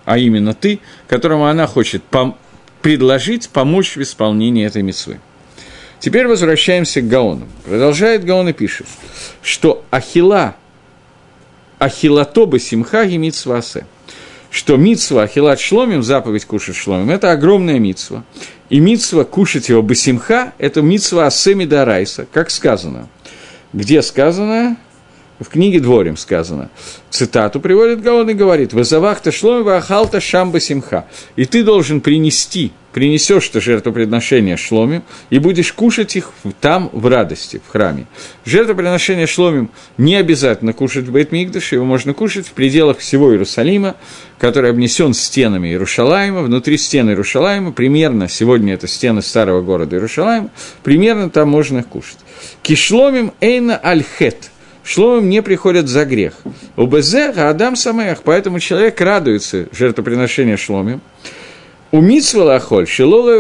Speaker 1: а именно ты, которому она хочет пом- предложить помочь в исполнении этой мецвы. Теперь возвращаемся к Гаону. Продолжает Гаон и пишет, что Ахила, Ахилатоба Симха и Мицвасе, что мицва Ахилат Шломим, заповедь кушать шломим, это огромная мицва. И мицва кушать его Басимха – это мицва Асеми Дарайса, как сказано. Где сказано? В книге Дворим сказано, цитату приводит Гаон и говорит, «Вазавахта шломи вахалта шамба симха». И ты должен принести, принесешь ты жертвоприношение шломим, и будешь кушать их там в радости, в храме. Жертвоприношение шломим не обязательно кушать в Бейтмигдаше, его можно кушать в пределах всего Иерусалима, который обнесен стенами Иерушалайма, внутри стены Иерушалайма, примерно, сегодня это стены старого города Иерушалайма, примерно там можно их кушать. Кишломим эйна альхет – шломим не приходят за грех. У Безеха Адам Самех, поэтому человек радуется жертвоприношению шломим. У митсва шелола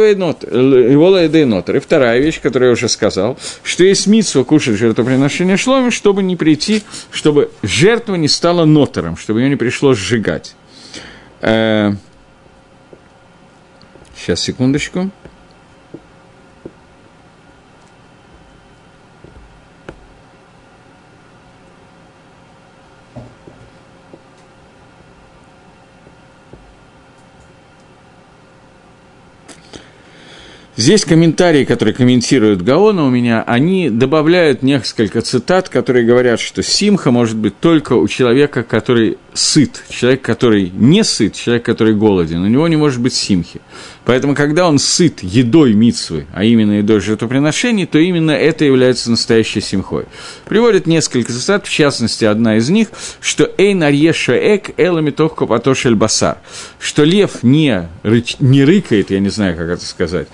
Speaker 1: нотер. И вторая вещь, которую я уже сказал, что есть митсва кушать жертвоприношение шломи, чтобы не прийти, чтобы жертва не стала нотером, чтобы ее не пришлось сжигать. Э, сейчас, секундочку. Здесь комментарии, которые комментируют Гаона у меня, они добавляют несколько цитат, которые говорят, что симха может быть только у человека, который сыт, человек, который не сыт, человек, который голоден, у него не может быть симхи. Поэтому, когда он сыт едой мицвы, а именно едой жертвоприношений, то именно это является настоящей симхой. Приводит несколько цитат, в частности, одна из них, что «Эйн арьеша эк элами тохко патошель басар», что лев не, рыч, не рыкает, я не знаю, как это сказать,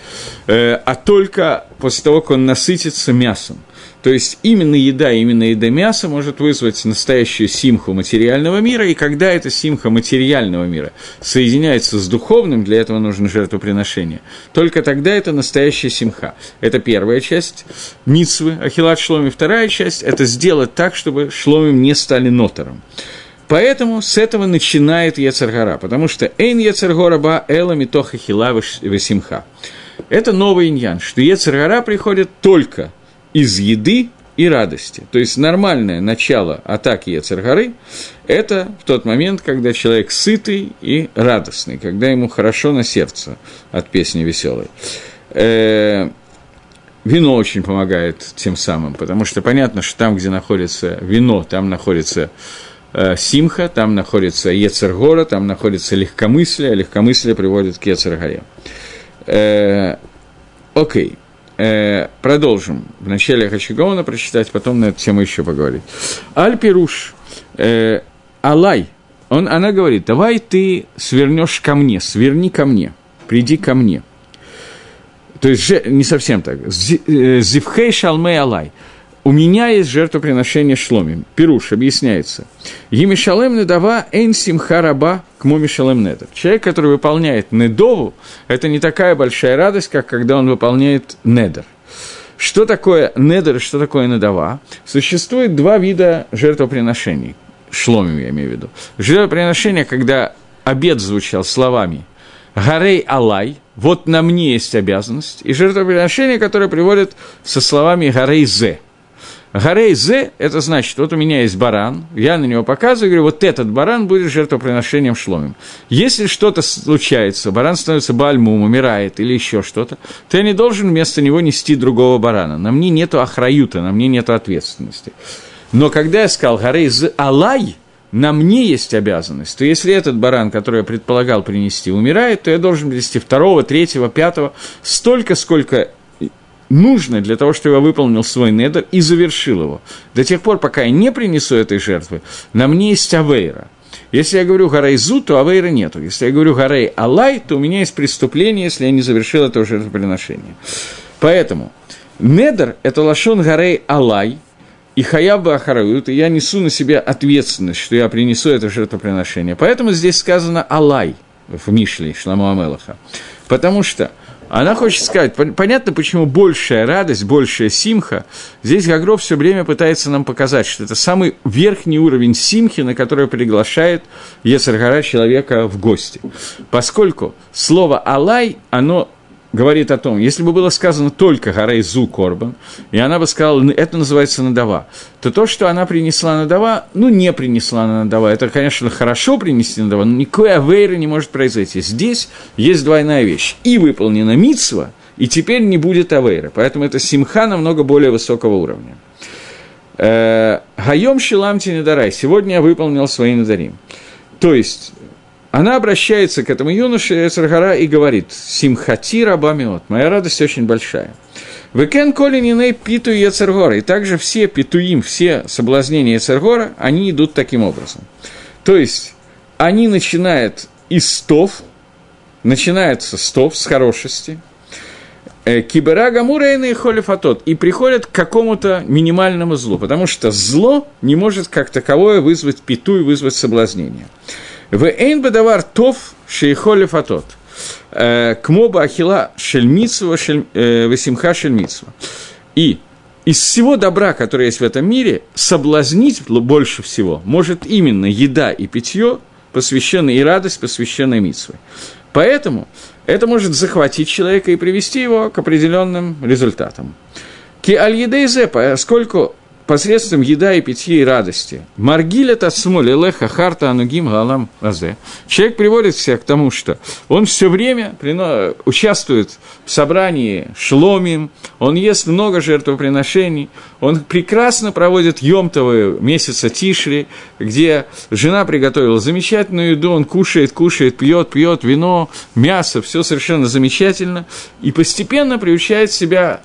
Speaker 1: э, а только после того, как он насытится мясом – то есть именно еда, именно еда мяса может вызвать настоящую симху материального мира, и когда эта симха материального мира соединяется с духовным, для этого нужно жертвоприношение, только тогда это настоящая симха. Это первая часть мицвы, ахилат шломи. Вторая часть – это сделать так, чтобы шломим не стали нотором. Поэтому с этого начинает Ецаргара, потому что «Эйн Ецаргора ба эла митоха хила весимха». Это новый иньян, что Ецаргара приходит только – из еды и радости. То есть нормальное начало атаки Ецаргары – это в тот момент, когда человек сытый и радостный, когда ему хорошо на сердце от песни веселой. Э, вино очень помогает тем самым, потому что понятно, что там, где находится вино, там находится э, симха, там находится Ецергора, там находится легкомыслие, а легкомыслие приводит к Ецергаре. Э, окей. Э, продолжим. Вначале я хочу Гаона прочитать, потом на эту тему еще поговорить. Аль-Пируш, э, Алай, он, она говорит, давай ты свернешь ко мне, сверни ко мне, приди ко мне. То есть же, не совсем так. Э, Зивхей шалмей алай у меня есть жертвоприношение шломим. Пируш объясняется. Емишалем недава эйн симха раба к мумишалем недов. Человек, который выполняет недову, это не такая большая радость, как когда он выполняет недер. Что такое недер что такое недова? Существует два вида жертвоприношений. Шломим, я имею в виду. Жертвоприношение, когда обед звучал словами «Гарей Алай», вот на мне есть обязанность, и жертвоприношение, которое приводит со словами «Гарей Зе», Гарей зе – это значит, вот у меня есть баран, я на него показываю, говорю, вот этот баран будет жертвоприношением шломим. Если что-то случается, баран становится бальмум, умирает или еще что-то, то я не должен вместо него нести другого барана. На мне нету охраюта, на мне нету ответственности. Но когда я сказал Гарей зе алай, на мне есть обязанность, то если этот баран, который я предполагал принести, умирает, то я должен принести второго, третьего, пятого, столько, сколько нужно для того, чтобы я выполнил свой недер и завершил его. До тех пор, пока я не принесу этой жертвы, на мне есть авейра. Если я говорю гарайзу, то авейра нету. Если я говорю гарай алай, то у меня есть преступление, если я не завершил это жертвоприношение. Поэтому недер – это лашон гарай алай, и хаяв бы ахарают, и я несу на себя ответственность, что я принесу это жертвоприношение. Поэтому здесь сказано алай в Мишле Шламу Амелаха. Потому что – она хочет сказать, понятно, почему большая радость, большая симха. Здесь Гагров все время пытается нам показать, что это самый верхний уровень симхи, на который приглашает Ецаргара человека в гости. Поскольку слово «алай», оно говорит о том, если бы было сказано только Гарей Зу Корбан, и она бы сказала, это называется надава, то то, что она принесла надава, ну, не принесла надава, это, конечно, хорошо принести надава, но никакой авейры не может произойти. Здесь есть двойная вещь. И выполнена мицва, и теперь не будет авейры. Поэтому это симха намного более высокого уровня. Э, Хайом Шиламти Недарай. Сегодня я выполнил свои надарим. То есть, она обращается к этому юноше Эцергара и говорит, «Симхати рабамиот, моя радость очень большая». Векен колининей питу Ецергора. И также все питуим, все соблазнения Ецергора, они идут таким образом. То есть, они начинают из стов, начинается стов с хорошести, э, Кибера Гамурейна и Холифатот, и приходят к какому-то минимальному злу, потому что зло не может как таковое вызвать питу и вызвать соблазнение. В эйн бедавар тов шейхоли фатот. э, к моба ахила шельмицва, шель, э, васимха шельмицва. И из всего добра, которое есть в этом мире, соблазнить больше всего может именно еда и питье, посвященные и радость, посвященная митсве. Поэтому это может захватить человека и привести его к определенным результатам. Ки аль поскольку посредством еда и питья и радости. Маргиль это смоли леха харта анугим галам азе. Человек приводит себя к тому, что он все время участвует в собрании шломим, он ест много жертвоприношений, он прекрасно проводит емтовые месяца Тишри, где жена приготовила замечательную еду, он кушает, кушает, пьет, пьет вино, мясо, все совершенно замечательно, и постепенно приучает себя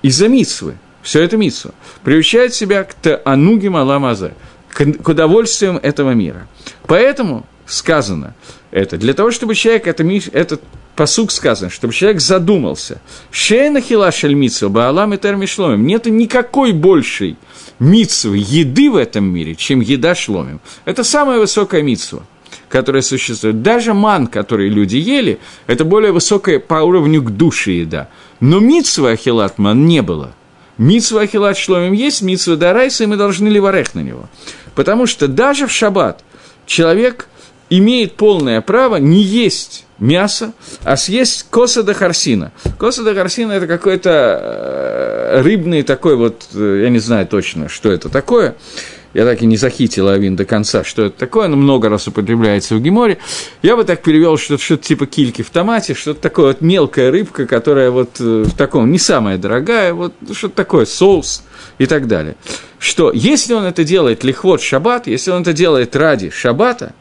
Speaker 1: из-за митсвы, все это митсва, приучает себя к таануги маламазе, к, удовольствиям этого мира. Поэтому сказано это, для того, чтобы человек, это, этот посук сказано, чтобы человек задумался, шейна хила шельмитсва, баалам и термишломим, нет никакой большей митсвы, еды в этом мире, чем еда шломим. Это самая высокая митсва которая существует. Даже ман, который люди ели, это более высокая по уровню к душе еда. Но митсва ахилатман не было. Митсва Ахилат Шломим есть, митсва Дарайса, и мы должны ливарех на него. Потому что даже в шаббат человек имеет полное право не есть мясо, а съесть коса до харсина. Коса до харсина – это какой-то э, рыбный такой вот, э, я не знаю точно, что это такое, я так и не захитил Авин до конца, что это такое, но много раз употребляется в Геморе. Я бы так перевел что-то, что-то типа кильки в томате, что-то такое вот мелкая рыбка, которая вот э, в таком, не самая дорогая, вот что-то такое, соус и так далее. Что если он это делает лихвот шаббат, если он это делает ради шаббата,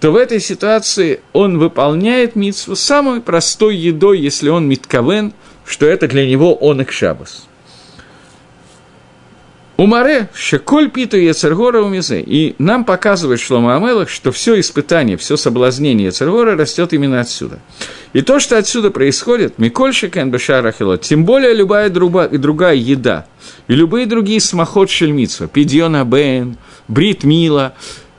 Speaker 1: то в этой ситуации он выполняет митсву самой простой едой, если он митковен, что это для него он их шабас. Умаре, шеколь питу Ецергора умизе. И нам показывает Шлома Амелах, что все испытание, все соблазнение Ецергора растет именно отсюда. И то, что отсюда происходит, Миколь Шекен Бешарахилот, тем более любая друга, другая еда, и любые другие смахот шельмитсва, Пидьона Бен, Брит Мила,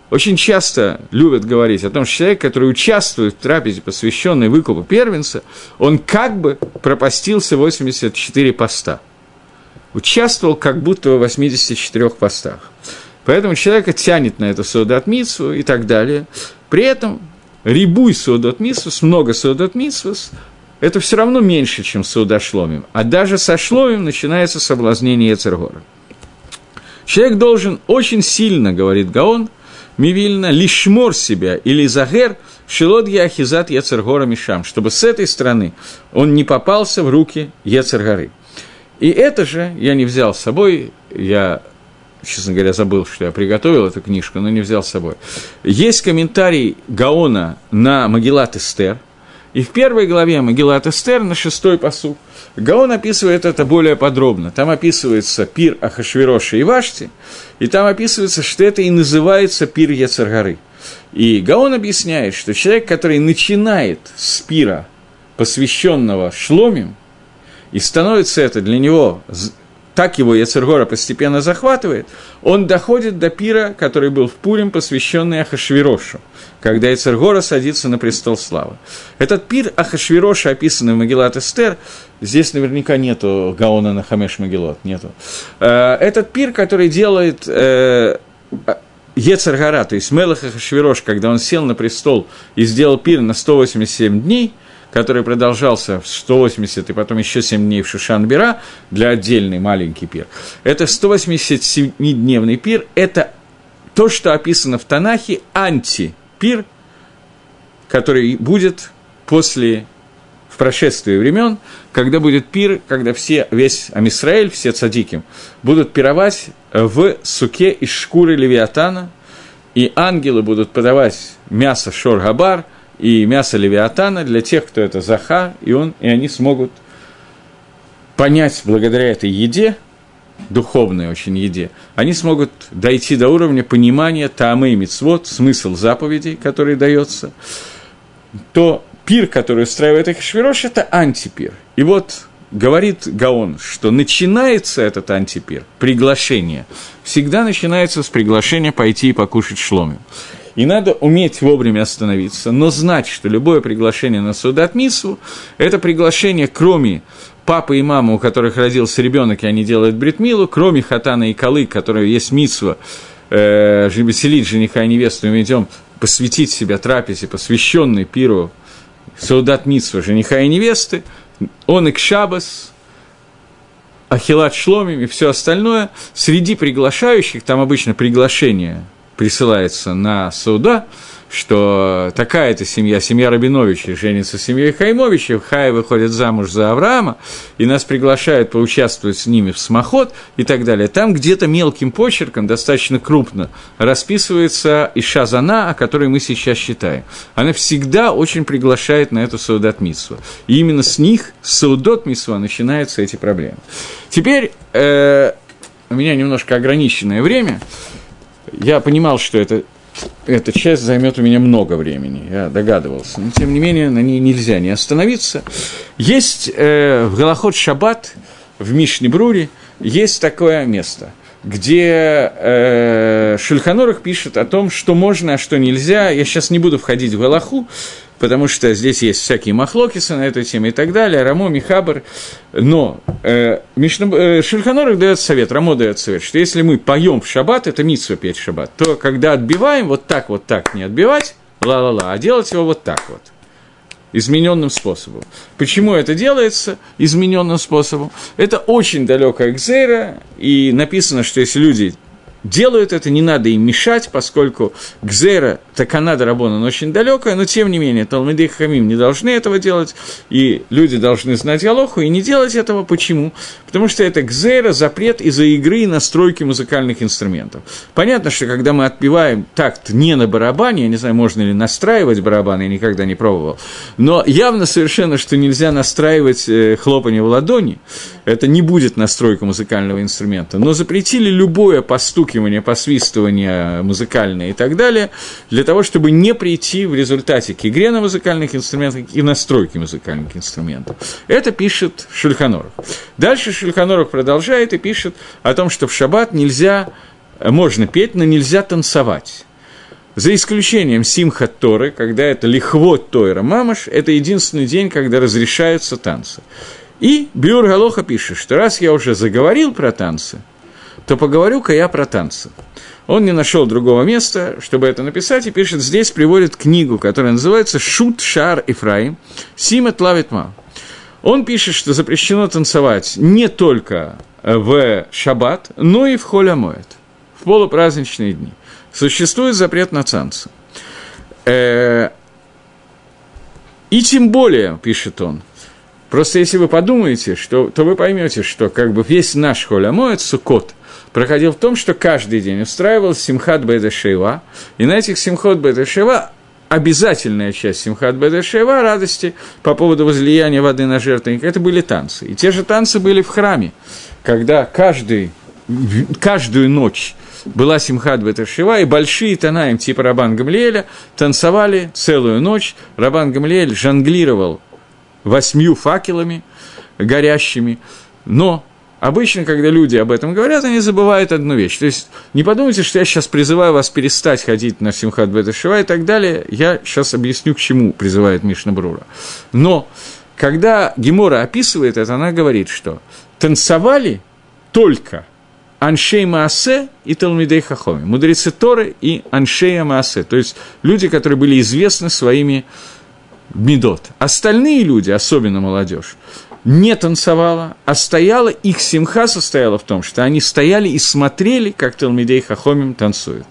Speaker 1: очень часто любят говорить о том, что человек, который участвует в трапезе, посвященной выкупу первенца, он как бы пропастился 84 поста – участвовал как будто в 84 постах. Поэтому человека тянет на эту Содат и так далее. При этом рибуй Содат Митсвус, много Содат это все равно меньше, чем Суда Шломим. А даже со Шломим начинается соблазнение Ецергора. Человек должен очень сильно, говорит Гаон, Мивильна, лишмор себя или загер, шилот яхизат Ецергора Мишам, чтобы с этой стороны он не попался в руки Ецергоры. И это же я не взял с собой, я, честно говоря, забыл, что я приготовил эту книжку, но не взял с собой. Есть комментарий Гаона на Магеллат Эстер, и в первой главе Магеллат Эстер на шестой посуд Гаон описывает это более подробно. Там описывается пир Ахашвироша и Вашти, и там описывается, что это и называется пир Яцергары. И Гаон объясняет, что человек, который начинает с пира, посвященного Шломим, и становится это для него, так его Яцергора постепенно захватывает, он доходит до пира, который был в Пурим, посвященный Ахашвирошу, когда Яцергора садится на престол славы. Этот пир Ахашвироша, описанный в Магеллат Эстер, здесь наверняка нету Гаона на Хамеш Магеллот, нету. Э, этот пир, который делает э, Ецаргара, то есть Мелах Ахашвирош, когда он сел на престол и сделал пир на 187 дней – который продолжался в 180 и потом еще 7 дней в Шушан-Бера для отдельный маленький пир. Это 187-дневный пир, это то, что описано в Танахе, антипир, который будет после в прошествии времен, когда будет пир, когда все, весь Амисраэль, все цадики будут пировать в суке из шкуры Левиатана, и ангелы будут подавать мясо Шор-Габар – и мясо левиатана для тех, кто это заха, и, он, и они смогут понять благодаря этой еде, духовной очень еде, они смогут дойти до уровня понимания таамы и мицвод, смысл заповедей, который дается, то пир, который устраивает Ахашвирош, это антипир. И вот говорит Гаон, что начинается этот антипир, приглашение, всегда начинается с приглашения пойти и покушать шломим. И надо уметь вовремя остановиться, но знать, что любое приглашение на Судат Мису – это приглашение, кроме папы и мамы, у которых родился ребенок, и они делают бритмилу, кроме хатана и колы, которые есть митсва, э, веселить жениха и невесту, мы идем посвятить себя трапезе, посвященной пиру Саудат Митсва, жениха и невесты, он и Шабас, Ахилат Шломим и все остальное. Среди приглашающих, там обычно приглашение присылается на суда, что такая-то семья, семья Рабиновича, женится с семьей Хаймовича, Хай выходит замуж за Авраама, и нас приглашают поучаствовать с ними в смоход и так далее. Там где-то мелким почерком, достаточно крупно, расписывается Иша Зана, о которой мы сейчас считаем. Она всегда очень приглашает на эту Саудат. И именно с них, с Саудот начинаются эти проблемы. Теперь э, у меня немножко ограниченное время. Я понимал, что это эта часть займет у меня много времени, я догадывался. Но, тем не менее, на ней нельзя не остановиться. Есть э, в Галахот Шаббат, в Мишне Бруре, есть такое место, где э, Шульханорах пишет о том, что можно, а что нельзя. Я сейчас не буду входить в Галаху, потому что здесь есть всякие махлокисы на эту тему и так далее, Рамо, Михабр. Но э, э, Шульханорах дает совет, Рамо дает совет, что если мы поем в шаббат, это митсва петь в шаббат, то когда отбиваем, вот так, вот так не отбивать, ла-ла-ла, а делать его вот так вот измененным способом. Почему это делается измененным способом? Это очень далекая экзейра, и написано, что если люди делают это, не надо им мешать, поскольку Гзера, Таканада Рабона, очень далекая, но тем не менее, Талмиды Хамим не должны этого делать, и люди должны знать Галоху и не делать этого. Почему? Потому что это Гзера, запрет из-за игры и настройки музыкальных инструментов. Понятно, что когда мы отпеваем такт не на барабане, я не знаю, можно ли настраивать барабан, я никогда не пробовал, но явно совершенно, что нельзя настраивать э, хлопание в ладони, это не будет настройка музыкального инструмента, но запретили любое постукивание, посвистывание музыкальное и так далее, для того, чтобы не прийти в результате к игре на музыкальных инструментах и настройке музыкальных инструментов. Это пишет Шульханоров. Дальше Шульханоров продолжает и пишет о том, что в шаббат нельзя, можно петь, но нельзя танцевать. За исключением Симхат Торы, когда это лихвот Тойра Мамаш, это единственный день, когда разрешаются танцы. И Бюр Галоха пишет, что раз я уже заговорил про танцы, то поговорю-ка я про танцы. Он не нашел другого места, чтобы это написать, и пишет, здесь приводит книгу, которая называется «Шут Шар Ифраим, Симет Лавитма». Он пишет, что запрещено танцевать не только в шаббат, но и в холя моет, в полупраздничные дни. Существует запрет на танцы. Э, и тем более, пишет он, Просто если вы подумаете, что, то вы поймете, что как бы весь наш холямоет, сукот, проходил в том, что каждый день устраивал Симхат Беда Шейва, и на этих Симхот Беда Шейва обязательная часть Симхат Беда Шейва, радости по поводу возлияния воды на жертвенник, это были танцы. И те же танцы были в храме, когда каждый, каждую ночь была Симхат Беташева, и большие Танаем типа Рабан Гамлиэля танцевали целую ночь. Рабан Гамлиэль жонглировал восьмью факелами горящими, но Обычно, когда люди об этом говорят, они забывают одну вещь. То есть, не подумайте, что я сейчас призываю вас перестать ходить на Симхат Беташева и так далее. Я сейчас объясню, к чему призывает Мишна Брура. Но, когда Гемора описывает это, она говорит, что танцевали только Аншей Маасе и Талмидей Хахоми, мудрецы Торы и Аншея Маасе, то есть люди, которые были известны своими медот. Остальные люди, особенно молодежь, не танцевала, а стояла, их симха состояла в том, что они стояли и смотрели, как Талмидей Хахомим танцует.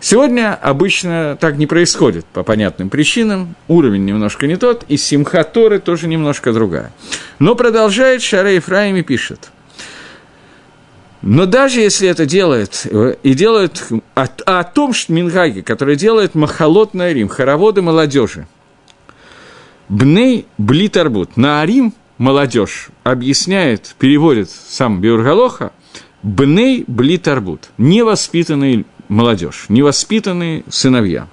Speaker 1: Сегодня обычно так не происходит по понятным причинам, уровень немножко не тот, и симха Торы тоже немножко другая. Но продолжает Шаре Ефраим и пишет. Но даже если это делает, и делает о, о том, что Мингаги, который делает Махалот на Рим, хороводы молодежи, Бней Блитарбут. На Арим молодежь объясняет, переводит сам Биургалоха, Бней Блитарбут. Невоспитанный молодежь, невоспитанные сыновья.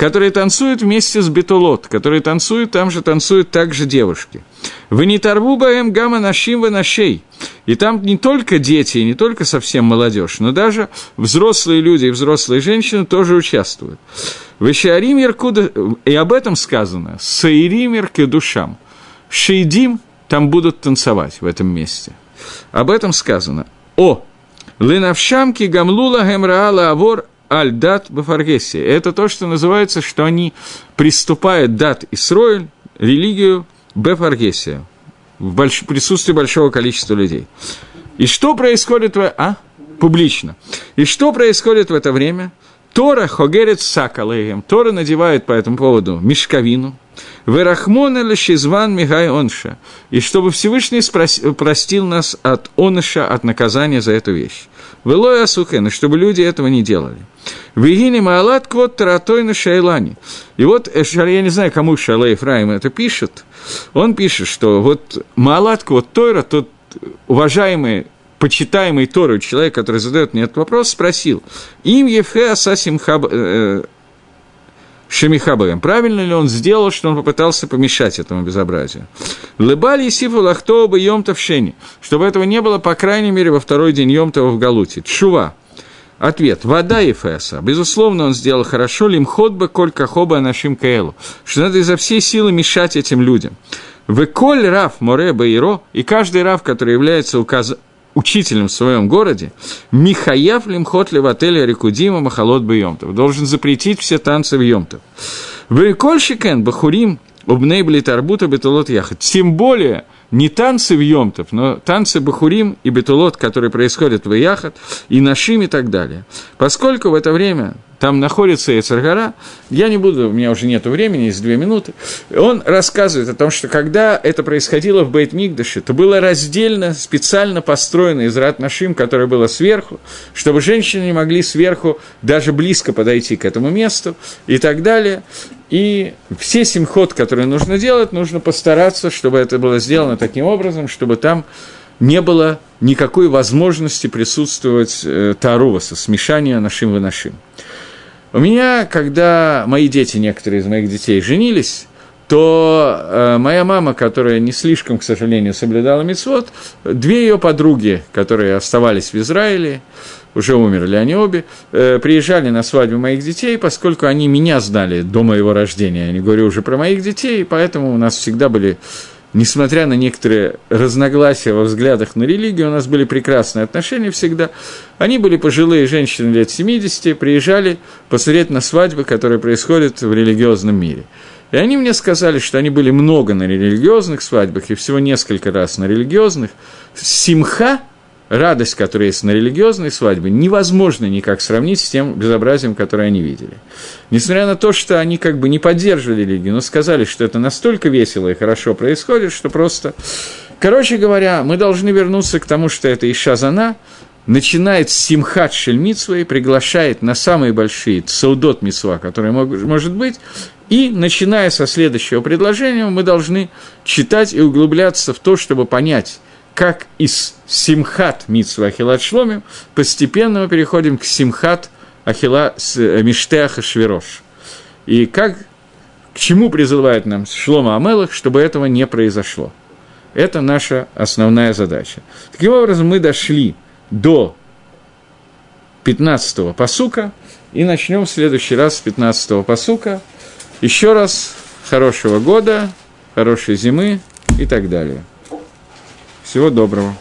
Speaker 1: которые танцуют вместе с бетулот, которые танцуют, там же танцуют также девушки. Вы не торбу баем гамма нашим вы нашей. И там не только дети, и не только совсем молодежь, но даже взрослые люди и взрослые женщины тоже участвуют. Вы шаримир куда... И об этом сказано. Саиримир к душам. Шейдим там будут танцевать в этом месте. Об этом сказано. О, Ленавшамки гамлула гемраала авор аль-дат бафаргесия. Это то, что называется, что они приступают дат Исроэль, религию бафаргесия, в больш... присутствии большого количества людей. И что происходит в... А? Публично. И что происходит в это время? Тора хогерет сакалеем. Тора надевает по этому поводу мешковину. Верахмона лешизван мигай онша. И чтобы Всевышний спрос... простил нас от оныша, от наказания за эту вещь. Велоя сухена, чтобы люди этого не делали. Вегини маалат квот таратой на шайлани. И вот, э, я не знаю, кому Шалей Ефраим это пишет, он пишет, что вот маалат квот тойра, тот уважаемый почитаемый Тору человек, который задает мне этот вопрос, спросил, им Ефе Асасим Хаб, э, Шемихабарем. Правильно ли он сделал, что он попытался помешать этому безобразию? Лыбали Исифу Лахтоба Йомта в Шене, чтобы этого не было, по крайней мере, во второй день Йомтова в Галуте. Чува. Ответ. Вода Ефеса. Безусловно, он сделал хорошо. Лимхот бы коль кахоба нашим каэлу. Что надо изо всей силы мешать этим людям. Вы коль рав море баиро, и каждый рав, который является указ учителем в своем городе, Михаев лимхот левателя рекудима махалот бы Йомтов. Должен запретить все танцы в Йомтов. Вы кольщикен бахурим обнейбли тарбута бетулот яхат. Тем более, не танцы в Йомтов, но танцы Бахурим и Бетулот, которые происходят в Яхат, и Нашим и так далее. Поскольку в это время там находится Эцергара, я не буду, у меня уже нет времени, есть две минуты, он рассказывает о том, что когда это происходило в бейт то было раздельно, специально построено из Рат Нашим, которое было сверху, чтобы женщины не могли сверху даже близко подойти к этому месту и так далее. И все симход, которые нужно делать, нужно постараться, чтобы это было сделано таким образом, чтобы там не было никакой возможности присутствовать э, Таруваса, смешания нашим и нашим. У меня, когда мои дети, некоторые из моих детей, женились, то э, моя мама, которая не слишком, к сожалению, соблюдала мицвод, две ее подруги, которые оставались в Израиле, уже умерли они обе, э, приезжали на свадьбу моих детей, поскольку они меня знали до моего рождения, я не говорю уже про моих детей, поэтому у нас всегда были несмотря на некоторые разногласия во взглядах на религию, у нас были прекрасные отношения всегда. Они были пожилые женщины лет 70, приезжали посмотреть на свадьбы, которые происходят в религиозном мире. И они мне сказали, что они были много на религиозных свадьбах и всего несколько раз на религиозных. Симха радость, которая есть на религиозной свадьбе, невозможно никак сравнить с тем безобразием, которое они видели. Несмотря на то, что они как бы не поддерживали религию, но сказали, что это настолько весело и хорошо происходит, что просто... Короче говоря, мы должны вернуться к тому, что это Ишазана, начинает с Симхат Шельмитсва и приглашает на самые большие цаудот Мисва, которые мог, может быть, и, начиная со следующего предложения, мы должны читать и углубляться в то, чтобы понять, как из Симхат Митсва Ахилат Шломим постепенно мы переходим к Симхат Ахила э, Миштеаха Швирош. И как, к чему призывает нам Шлома Амелах, чтобы этого не произошло. Это наша основная задача. Таким образом, мы дошли до 15-го посука, и начнем в следующий раз с 15-го посука. Еще раз хорошего года, хорошей зимы и так далее. Всего доброго.